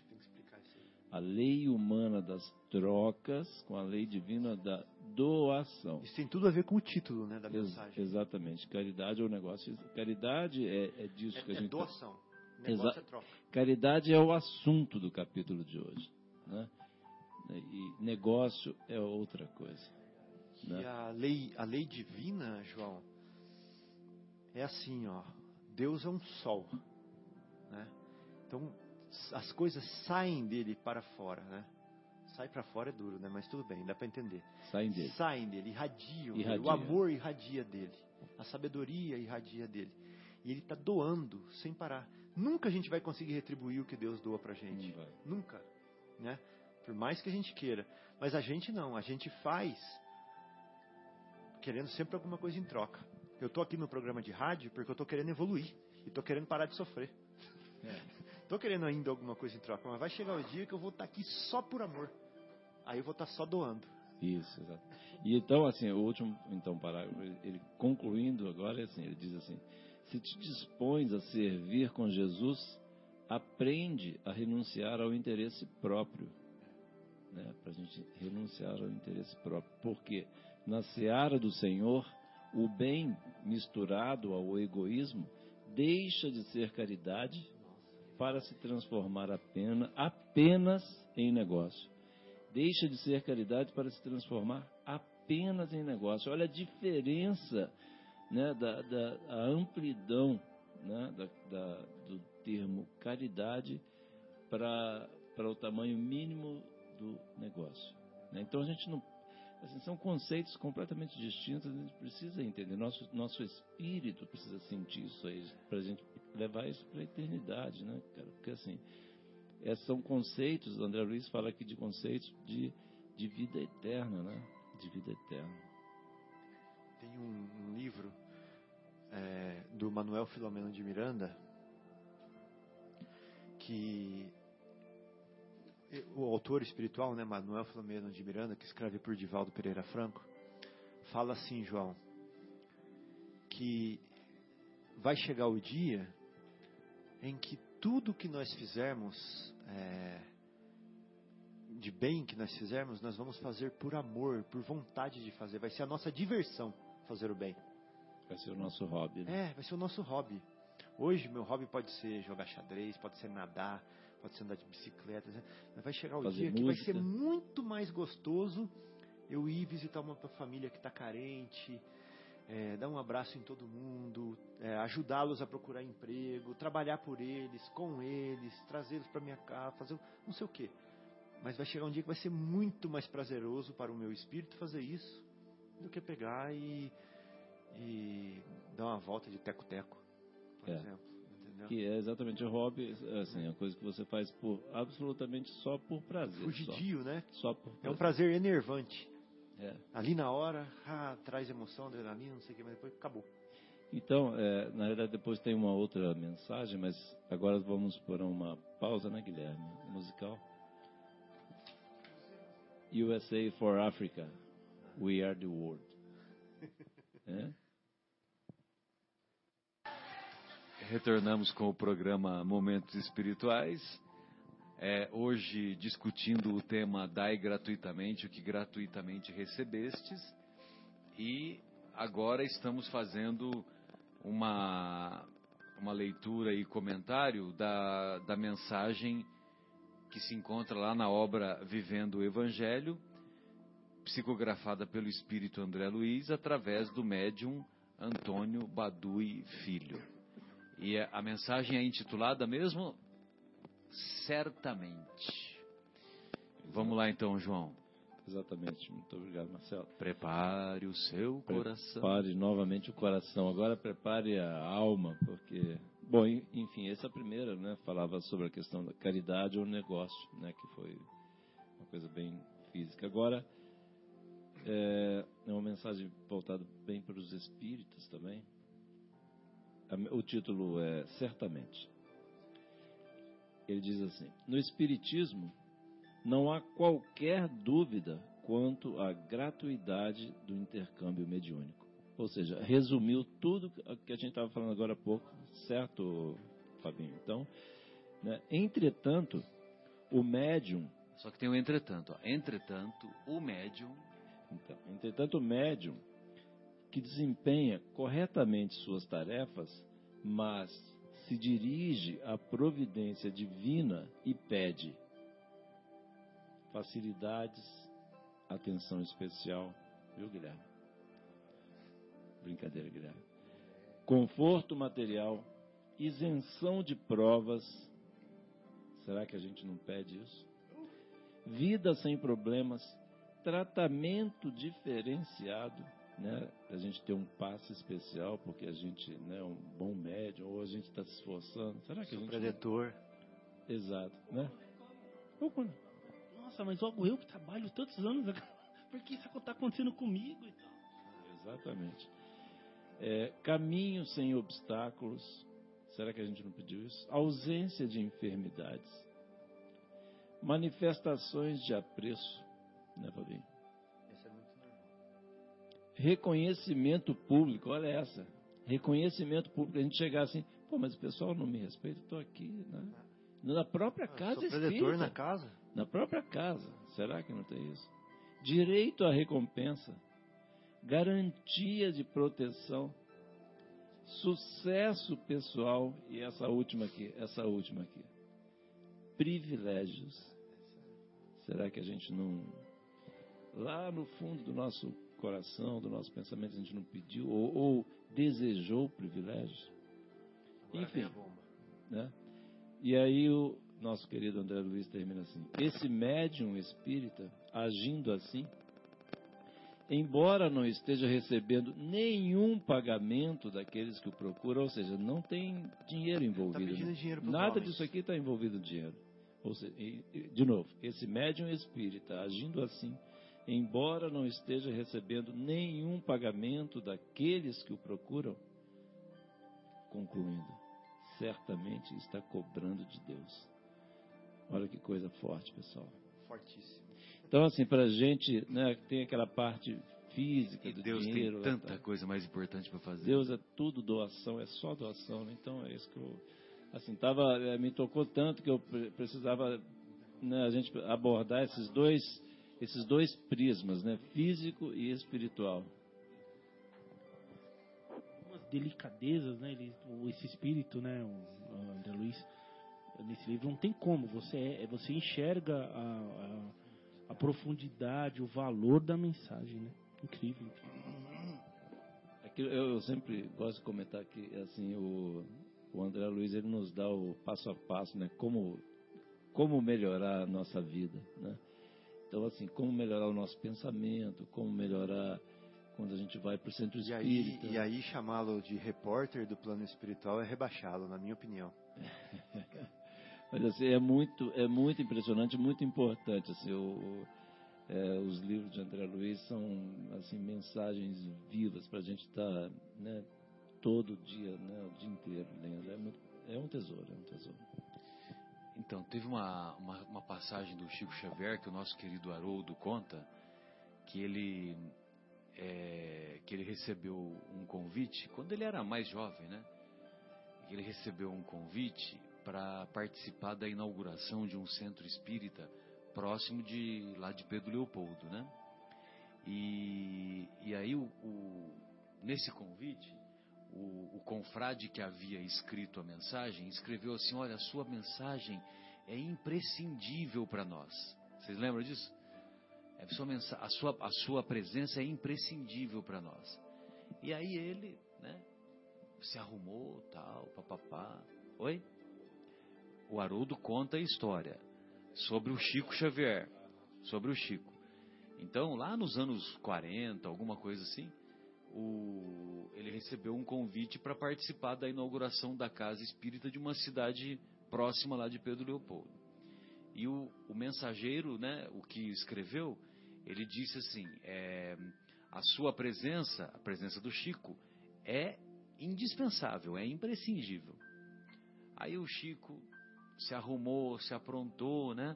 S4: A lei humana das trocas com a lei divina da doação.
S3: Isso tem tudo a ver com o título né, da
S4: Ex-
S3: mensagem.
S4: exatamente. Caridade é o negócio. Caridade é, é disso que a
S3: É, é
S4: gente.
S3: doação. Negócio é troca.
S4: Caridade é o assunto do capítulo de hoje. Né? E negócio é outra coisa.
S3: E
S4: Né?
S3: a lei, a lei divina, João, é assim, ó. Deus é um sol, né? Então as coisas saem dele para fora, né? Sai para fora é duro, né? Mas tudo bem, dá para entender.
S4: Saem dele.
S3: Saem dele, irradiam.
S4: Irradia.
S3: O amor irradia dele, a sabedoria irradia dele. E ele está doando sem parar. Nunca a gente vai conseguir retribuir o que Deus doa pra gente. Nunca, né? Por mais que a gente queira, mas a gente não, a gente faz querendo sempre alguma coisa em troca. Eu tô aqui no programa de rádio porque eu tô querendo evoluir e tô querendo parar de sofrer.
S4: É.
S3: Tô querendo ainda alguma coisa em troca, mas vai chegar o dia que eu vou estar aqui só por amor. Aí eu vou estar só doando.
S4: Isso, exato. E então, assim, o último então, parágrafo, ele ele concluindo agora, é assim, ele diz assim: Se te dispões a servir com Jesus, aprende a renunciar ao interesse próprio. Né? Para a gente renunciar ao interesse próprio. Porque na seara do Senhor, o bem misturado ao egoísmo deixa de ser caridade para se transformar apenas, apenas em negócio deixa de ser caridade para se transformar apenas em negócio. Olha a diferença, né, da, da a amplidão né, da, da, do termo caridade para, o tamanho mínimo do negócio. né? Então a gente não. Assim, são conceitos completamente distintos, a gente precisa entender. Nosso, nosso espírito precisa sentir isso aí, para a gente levar isso para a eternidade, né, cara? Porque assim, é, são conceitos, André Luiz fala aqui de conceitos de, de vida eterna, né? De vida eterna.
S3: Tem um, livro é, do Manuel Filomeno de Miranda que o autor espiritual, né, Manuel Filomeno de Miranda, que escreve por Divaldo Pereira Franco, fala assim, João, que vai chegar o dia em que tudo que nós fizermos é, de bem que nós fizermos, nós vamos fazer por amor, por vontade de fazer. Vai ser a nossa diversão fazer o bem.
S4: Vai ser o nosso hobby. Né?
S3: É, vai ser o nosso hobby. Hoje, meu hobby pode ser jogar xadrez, pode ser nadar, pode ser andar de bicicleta. né? Mas vai chegar o
S4: Fazer
S3: dia que vai
S4: música.
S3: ser muito mais gostoso eu ir visitar uma família que está carente, é, dar um abraço em todo mundo, é, ajudá-los a procurar emprego, trabalhar por eles, com eles, trazê-los para minha casa, fazer não sei o quê. Mas vai chegar um dia que vai ser muito mais prazeroso para o meu espírito fazer isso do que pegar e, e dar uma volta de teco-teco, por
S4: É.
S3: exemplo. Entendeu?
S4: Que é exatamente o hobby, assim, a coisa que você faz por absolutamente só por prazer.
S3: Fugidio, né?
S4: Só, só por
S3: É um
S4: prazer.
S3: prazer enervante.
S4: É.
S3: Ali na hora, ah, traz emoção, adrenalina, não sei o que, mas depois acabou.
S4: Então, é, na verdade, depois tem uma outra mensagem, mas agora vamos por uma pausa, né, Guilherme? Musical. USA for Africa. We are the world. É?
S2: Retornamos com o programa Momentos Espirituais. É, hoje discutindo o tema Dai gratuitamente o que gratuitamente recebestes. E agora estamos fazendo uma, uma leitura e comentário da, da mensagem que se encontra lá na obra Vivendo o Evangelho, psicografada pelo Espírito André Luiz através do médium Antônio Badui Filho. E a mensagem é intitulada mesmo Certamente. Vamos lá então, João.
S4: Exatamente. Muito obrigado, Marcelo.
S2: Prepare o seu coração.
S4: Prepare novamente o coração. Agora prepare a alma, porque. Bom, en- enfim, essa primeira, né, falava sobre a questão da caridade ou negócio, né, que foi uma coisa bem física. Agora, é, é uma mensagem voltada bem para os espíritos também. O título é Certamente. Ele diz assim: No Espiritismo não há qualquer dúvida quanto à gratuidade do intercâmbio mediúnico. Ou seja, resumiu tudo que a gente estava falando agora há pouco, certo, Fabinho? Então, Né? Entretanto, o médium.
S2: Só que tem o entretanto. Ó. Entretanto, o médium.
S4: Então, entretanto, o médium que desempenha corretamente suas tarefas, mas se dirige à providência divina e pede facilidades, atenção especial, viu, Guilherme? Brincadeira, Guilherme. Conforto material, isenção de provas. Será que a gente não pede isso? Vida sem problemas, tratamento diferenciado, né? A gente ter um passe especial porque a gente né, é um bom médium ou a gente está se esforçando. Será que a gente
S3: predetor?
S4: Exato, né?
S5: Nossa, mas logo eu que trabalho tantos anos, por que isso está acontecendo comigo e tal?
S4: Exatamente. É, caminho sem obstáculos. Será que a gente não pediu isso? Ausência de enfermidades. Manifestações de apreço. Né, Fabinho? Reconhecimento público, olha essa. Reconhecimento público. A gente chegar assim, pô, mas o pessoal não me respeita, estou aqui, né? Na própria casa
S3: ah,
S4: espírita.
S3: na casa?
S4: Na própria casa. Será que não tem isso? Direito à recompensa garantia de proteção, sucesso pessoal e essa última aqui, essa última aqui, privilégios. Será que a gente não lá no fundo do nosso coração, do nosso pensamento, a gente não pediu ou, ou desejou privilégios? Enfim, né? E aí o nosso querido André Luiz termina assim: esse médium espírita agindo assim embora não esteja recebendo nenhum pagamento daqueles que o procuram, ou seja, não tem dinheiro
S3: Tá
S4: envolvido.
S3: pedindo dinheiro
S4: Nada
S3: homens.
S4: disso aqui está envolvido dinheiro. Ou seja, de novo, esse médium espírita agindo assim, embora não esteja recebendo nenhum pagamento daqueles que o procuram, concluindo, certamente está cobrando de Deus. Olha que coisa forte, pessoal.
S3: Fortíssimo.
S4: Então, assim, para a gente, né, tem aquela parte física
S2: E
S4: do
S2: Deus
S4: dinheiro.
S2: tem
S4: lá,
S2: tanta
S4: tá.
S2: coisa mais importante para fazer.
S4: Deus é tudo doação, é só doação, né? Então é isso que eu, assim, tava, eh, me tocou tanto que eu pre- precisava, né, a gente abordar esses dois, esses dois prismas, né, físico e espiritual.
S5: Umas delicadezas, né? Ele, esse espírito, né? O, André Luiz, nesse livro não tem como. Você, é, você enxerga a, a, a profundidade, o valor da mensagem, né? Incrível, incrível.
S4: Eu sempre gosto de comentar que assim o, o André Luiz ele nos dá o passo a passo, né? Como como melhorar a nossa vida, né? Então assim, como melhorar o nosso pensamento, como melhorar quando a gente vai para o centro
S3: aí,
S4: espírita.
S3: e aí chamá-lo de repórter do plano espiritual é rebaixá-lo, na minha opinião.
S4: Mas assim, é muito, é muito impressionante, muito importante. Assim, o, é, os livros de André Luiz são assim, mensagens vivas para a gente estar né, todo dia, né, o dia inteiro lendo. É, muito- é um tesouro, é um tesouro.
S2: Então, teve uma, uma, uma passagem do Chico Xavier que o nosso querido Haroldo conta que ele, é, que ele recebeu um convite quando ele era mais jovem, né? Ele recebeu um convite para participar da inauguração de um centro espírita próximo de lá de Pedro Leopoldo, né? E, e aí o, o- nesse convite o, o confrade que havia escrito a mensagem escreveu assim: Olha, a sua mensagem é imprescindível para nós. Vocês lembram disso? É, a, sua mensa- a, sua, a sua presença é imprescindível para nós. E aí ele, né, se arrumou, tal, papapá. Oi? O Haroldo conta a história sobre o Chico Xavier. Sobre o Chico. Então, lá nos anos 40, alguma coisa assim, o- ele recebeu um convite para participar da inauguração da casa espírita de uma cidade próxima lá de Pedro Leopoldo. E o, o mensageiro, né, o que escreveu, ele disse assim: é, a sua presença, a presença do Chico, é indispensável, é imprescindível. Aí o Chico se arrumou, se aprontou, né?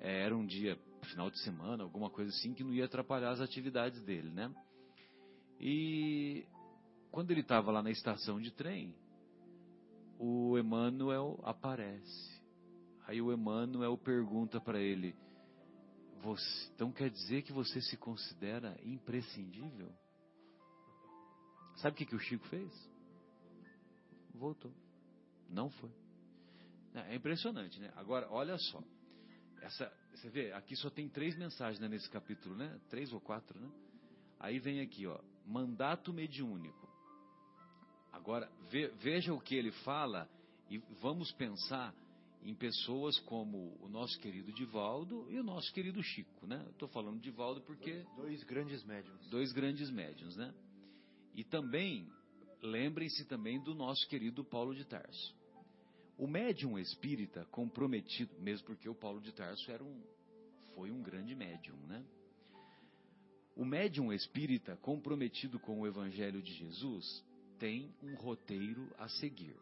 S2: É, era um dia, final de semana, alguma coisa assim, que não ia atrapalhar as atividades dele, né? E quando ele estava lá na estação de trem, o Emmanuel aparece. Aí o Emmanuel pergunta para ele: então quer dizer que você se considera imprescindível? Sabe o que, que o Chico fez? Voltou. Não foi. É impressionante, né? Agora, olha só. Essa, você vê, aqui só tem três mensagens né, nesse capítulo, né? Três ou quatro, né? Aí vem aqui, ó, mandato mediúnico. Agora, ve, veja o que ele fala e vamos pensar em pessoas como o nosso querido Divaldo e o nosso querido Chico, né? Estou falando de Divaldo porque...
S3: Dois, dois grandes médiums.
S2: Dois grandes médiums, né? E também, lembrem-se também do nosso querido Paulo de Tarso. O médium espírita comprometido, mesmo porque o Paulo de Tarso era um, foi um grande médium, né? O médium espírita comprometido com o Evangelho de Jesus tem um roteiro a seguir.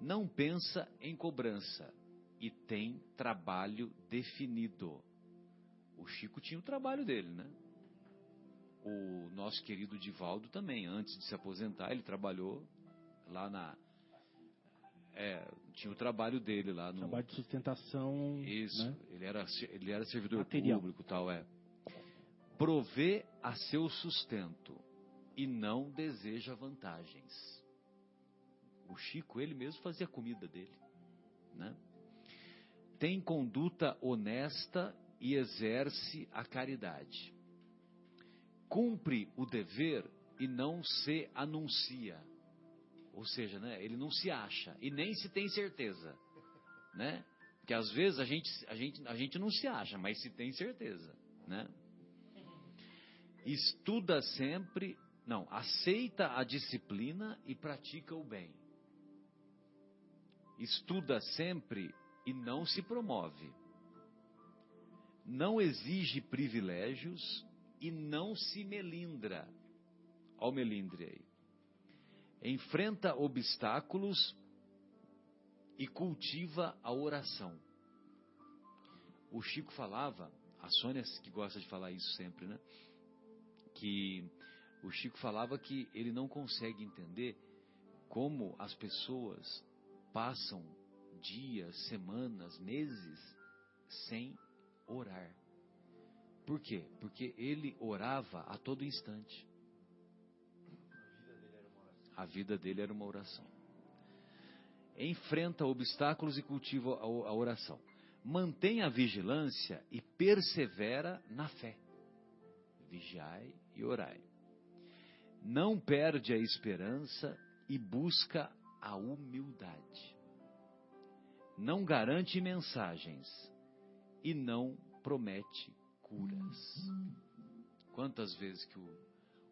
S2: Não pensa em cobrança e tem trabalho definido. O Chico tinha o trabalho dele, né? O nosso querido Divaldo também, antes de se aposentar, ele trabalhou lá na. É, tinha o trabalho dele lá no.
S5: Trabalho de sustentação.
S2: Isso,
S5: né?
S2: ele, era, ele era servidor
S5: Material.
S2: público tal, é. Provê a seu sustento e não deseja vantagens. O Chico, ele mesmo fazia a comida dele, né? Tem conduta honesta e exerce a caridade. Cumpre o dever e não se anuncia. Ou seja, né, ele não se acha e nem se tem certeza, né? Porque às vezes a gente, a gente, a gente não se acha, mas se tem certeza, né? Estuda sempre, não, aceita a disciplina e pratica o bem. Estuda sempre e não se promove. Não exige privilégios e não se melindra. Olha o melindre aí. Enfrenta obstáculos e cultiva a oração. O Chico falava, a Sônia que gosta de falar isso sempre, né? Que o Chico falava que ele não consegue entender como as pessoas passam dias, semanas, meses sem orar. Por quê? Porque ele orava a todo instante. A vida dele era uma oração. Enfrenta obstáculos e cultiva a oração. Mantém a vigilância e persevera na fé. Vigiai e orai. Não perde a esperança e busca a humildade. Não garante mensagens e não promete curas. Quantas vezes que o,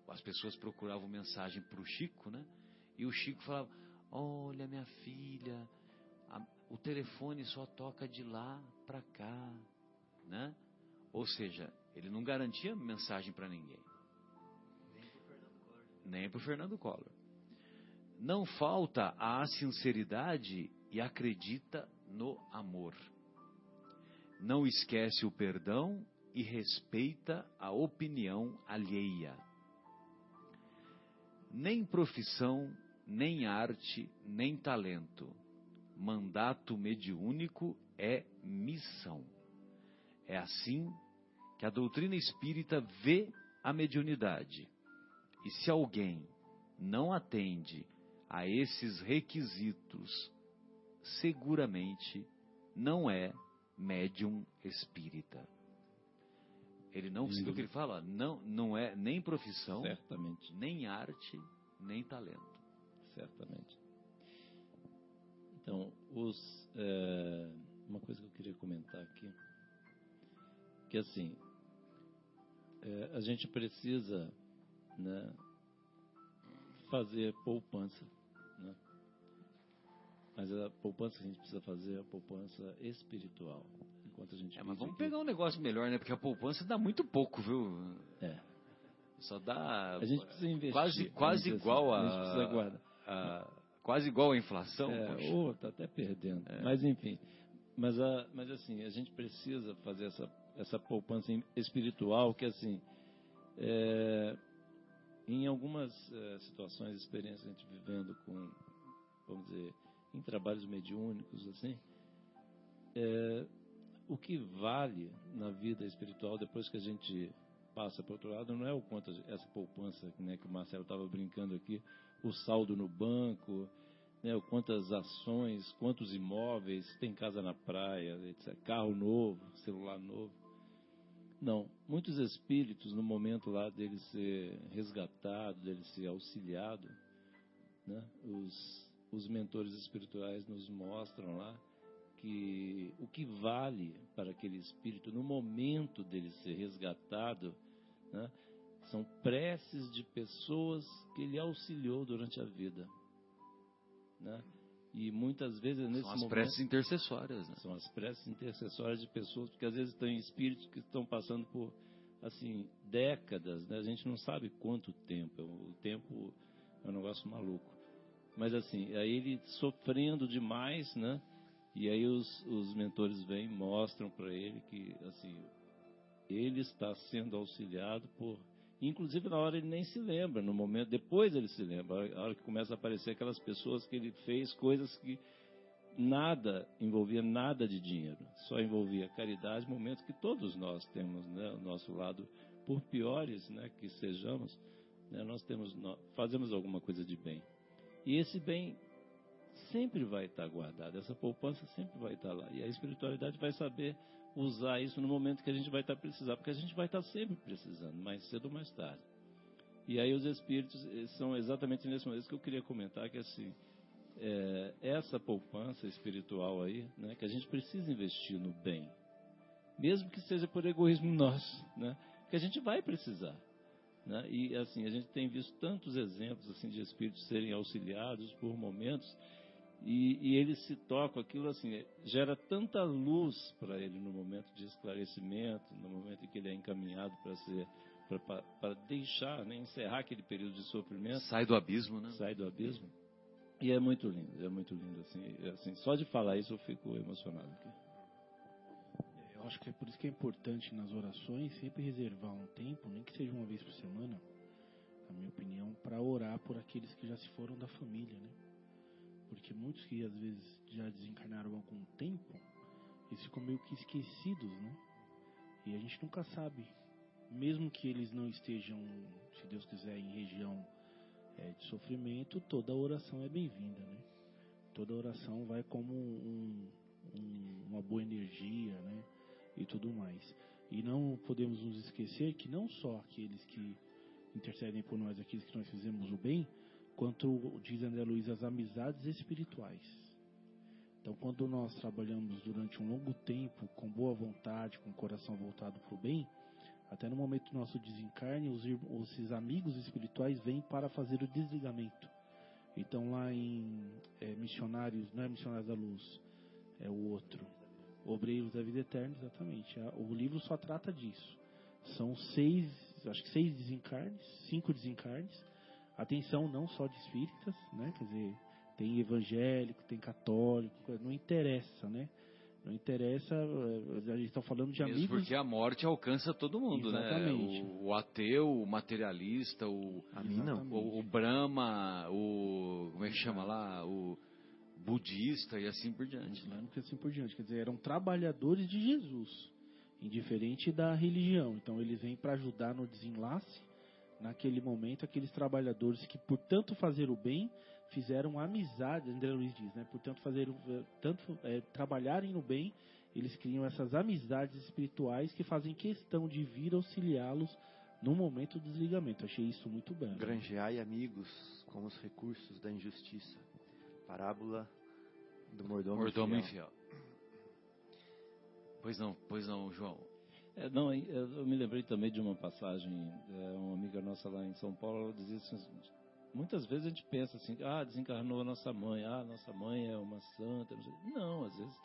S2: as pessoas procuravam mensagem para o Chico, né? E o Chico falava: Olha, minha filha, a, o telefone só toca de lá para cá, né? Ou seja, ele não garantia mensagem para ninguém. Nem para o Fernando Collor. Não falta a sinceridade e acredita no amor. Não esquece o perdão e respeita a opinião alheia. Nem profissão, nem arte, nem talento. Mandato mediúnico é missão. É assim que a doutrina espírita vê a mediunidade. E se alguém não atende a esses requisitos, seguramente não é médium espírita. Ele não, o que ele fala, não, não é nem profissão,
S4: Certamente.
S2: nem arte, nem talento.
S4: Certamente. Então, os, é, uma coisa que eu queria comentar aqui, que assim, é, a gente precisa né, fazer poupança, né? Mas a poupança que a gente precisa fazer é a poupança espiritual. Enquanto a gente
S2: É, mas vamos
S4: aqui-
S2: pegar um negócio melhor, né? Porque a poupança dá muito pouco, viu?
S4: É.
S2: Só dá
S4: A gente precisa investir.
S2: quase, quase igual
S4: assim.
S2: a,
S4: A gente precisa guardar.
S2: a- quase igual a inflação.
S4: É, ou tá até perdendo.
S2: É.
S4: Mas enfim. Mas, a, mas assim, a gente precisa fazer essa, essa poupança espiritual que assim. é, em algumas é, situações, experiências a gente vivendo com, vamos dizer, em trabalhos mediúnicos, assim, é, o que vale na vida espiritual depois que a gente passa para outro lado não é o quanto essa poupança né, que o Marcelo estava brincando aqui, o saldo no banco, né, quantas ações, quantos imóveis, tem casa na praia, etc, carro novo, celular novo. Não, muitos espíritos no momento lá dele ser resgatado, dele ser auxiliado, né, os, os mentores espirituais nos mostram lá que o que vale para aquele espírito no momento dele ser resgatado né, são preces de pessoas que ele auxiliou durante a vida. Né? E muitas vezes nesse
S2: São as
S4: momento,
S2: preces intercessórias. Né?
S4: São as preces intercessórias de pessoas, porque às vezes tem espíritos que estão passando por assim décadas, né? A gente não sabe quanto tempo. O tempo é um negócio maluco. Mas assim, aí ele sofrendo demais, né? E aí os, os mentores vêm mostram para ele que assim ele está sendo auxiliado por Inclusive na hora ele nem se lembra, no momento depois ele se lembra, a hora que começa a aparecer aquelas pessoas que ele fez coisas que nada envolvia nada de dinheiro, só envolvia caridade, momentos que todos nós temos, né, o nosso lado, por piores, né, que sejamos, né, nós temos, nós fazemos alguma coisa de bem. E esse bem sempre vai estar guardado, essa poupança sempre vai estar lá. E a espiritualidade vai saber usar isso no momento que a gente vai estar precisando, porque a gente vai estar sempre precisando, mais cedo ou mais tarde. E aí os espíritos são exatamente nesse momento que eu queria comentar que assim é, essa poupança espiritual aí, né, que a gente precisa investir no bem, mesmo que seja por egoísmo nosso, né, que a gente vai precisar. Né? E assim a gente tem visto tantos exemplos assim de espíritos serem auxiliados por momentos e, e ele se toca, aquilo assim, gera tanta luz para ele no momento de esclarecimento, no momento em que ele é encaminhado para ser para deixar, né, encerrar aquele período de sofrimento.
S2: Sai do abismo, né?
S4: Sai do abismo. E é muito lindo, é muito lindo assim, é assim. Só de falar isso eu fico emocionado aqui.
S5: Eu acho que é por isso que é importante nas orações sempre reservar um tempo, nem que seja uma vez por semana, na minha opinião, para orar por aqueles que já se foram da família, né? Porque muitos que às vezes já desencarnaram há algum tempo, eles ficam meio que esquecidos, né? E a gente nunca sabe, mesmo que eles não estejam, se Deus quiser, em região é, de sofrimento, toda oração é bem-vinda, né? Toda oração vai como um, um, uma boa energia, né? E tudo mais. E não podemos nos esquecer que não só aqueles que intercedem por nós, aqueles que nós fizemos o bem, quanto diz André Luiz, as amizades espirituais. Então, quando nós trabalhamos durante um longo tempo, com boa vontade, com o coração voltado para o bem, até no momento do nosso desencarne, os, esses amigos espirituais vêm para fazer o desligamento. Então, lá em é, Missionários, não é Missionários da Luz, é o outro, Obreiros da Vida Eterna, exatamente. O livro só trata disso. São seis, acho que seis desencarnes, cinco desencarnes atenção não só de espíritas, né? Quer dizer, tem evangélico, tem católico, não interessa, né? Não interessa, eh, a gente está falando de
S2: Mesmo
S5: amigos.
S2: porque a morte alcança todo mundo, né? Exatamente. né? O, o, ateu, o materialista, o,
S3: a mim não.
S2: O, o Brahma, o. Como é que chama lá? O budista e assim por diante.
S5: Islâmico e assim por diante. Quer dizer, eram trabalhadores de Jesus, indiferente da religião. Então eles vêm para ajudar no desenlace naquele momento aqueles trabalhadores que por tanto fazer o bem fizeram amizade André Luiz diz né? Por tanto fazer tanto é, trabalharem no bem eles criam essas amizades espirituais que fazem questão de vir auxiliá-los no momento do desligamento. Achei isso muito bem
S3: granjeai amigos com os recursos da injustiça. Parábola do mordomo,
S2: mordomo infiel. infiel. Pois não pois não João
S4: é, não, eu me lembrei também de uma passagem, é, uma amiga nossa lá em São Paulo, ela dizia assim, muitas vezes a gente pensa assim, ah, desencarnou a nossa mãe, ah, nossa mãe é uma santa. Não, não às vezes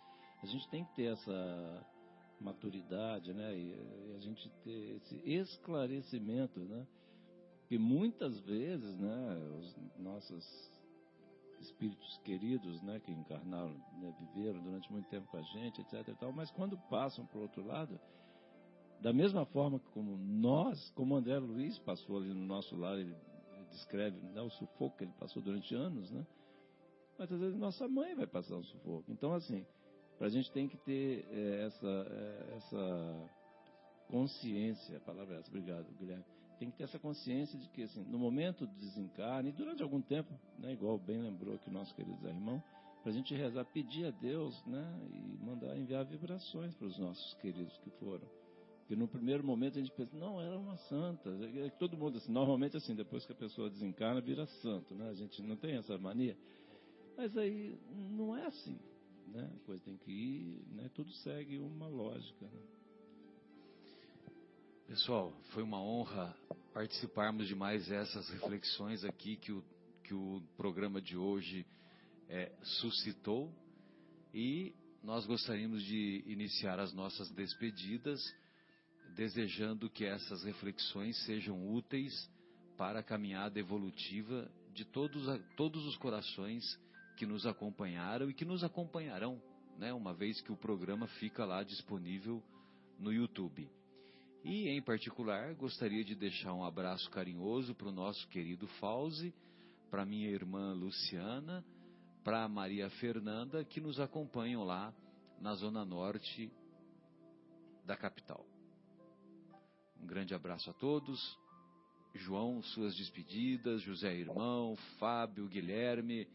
S4: a gente tem que ter essa maturidade, né, e, e a gente ter esse esclarecimento, né, que muitas vezes, né, os nossos espíritos queridos, né, que encarnaram, né, viveram durante muito tempo com a gente, etc. E tal, mas quando passam para o outro lado, da mesma forma como nós, como André Luiz passou ali no nosso lar, ele descreve né, o sufoco que ele passou durante anos, né? Mas às vezes nossa mãe vai passar o sufoco. Então, assim, a gente tem que ter é, essa, é, essa consciência, a palavra é essa, obrigado, Guilherme. Tem que ter essa consciência de que, assim, no momento do desencarne, e durante algum tempo, né, igual bem lembrou aqui o nosso querido Zé Irmão, para a gente rezar, pedir a Deus, né, e mandar enviar vibrações para os nossos queridos que foram. Porque no primeiro momento a gente pensa, não, era uma santa. É todo mundo, assim, normalmente assim, depois que a pessoa desencarna, vira santo, né? A gente não tem essa mania. Mas aí não é assim, né? A coisa tem que ir, né? Tudo segue uma lógica, né?
S2: Pessoal, foi uma honra participarmos de mais essas reflexões aqui que o, que o programa de hoje é, suscitou. E nós gostaríamos de iniciar as nossas despedidas desejando que essas reflexões sejam úteis para a caminhada evolutiva de todos, todos os corações que nos acompanharam e que nos acompanharão, né, uma vez que o programa fica lá disponível no YouTube. E, em particular, gostaria de deixar um abraço carinhoso para o nosso querido Fauzi, para minha irmã Luciana, para Maria Fernanda, que nos acompanham lá na zona norte da capital. Um grande abraço a todos. João, suas despedidas, José Irmão, Fábio, Guilherme.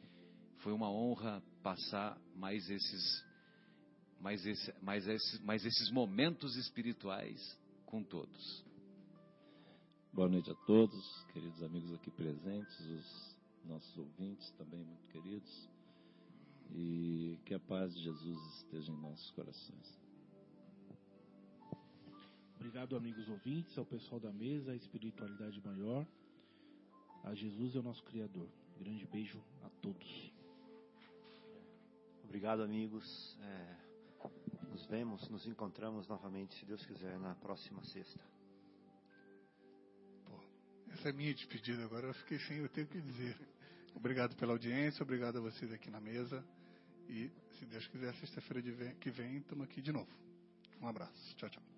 S2: Foi uma honra passar mais esses, mais, esse, mais, esses, mais esses momentos espirituais com todos.
S4: Boa noite a todos, queridos amigos aqui presentes, os nossos ouvintes também muito queridos. E que a paz de Jesus esteja em nossos corações.
S5: Obrigado, amigos ouvintes, ao pessoal da mesa, à espiritualidade maior. A Jesus é o nosso Criador. Grande beijo a todos.
S3: Obrigado, amigos. É, nos vemos, nos encontramos novamente, se Deus quiser, na próxima sexta.
S6: Pô, essa é minha despedida agora. Eu fiquei sem eu tenho que dizer. Obrigado pela audiência, obrigado a vocês aqui na mesa. E, se Deus quiser, sexta-feira que vem, estamos aqui de novo. Um abraço. Tchau, tchau.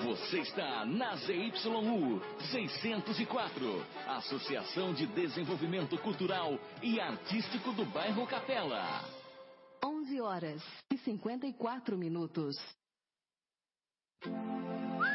S7: Você está na ZYU 604, Associação de Desenvolvimento Cultural e Artístico do Bairro Capela.
S8: 11 horas e 54 minutos.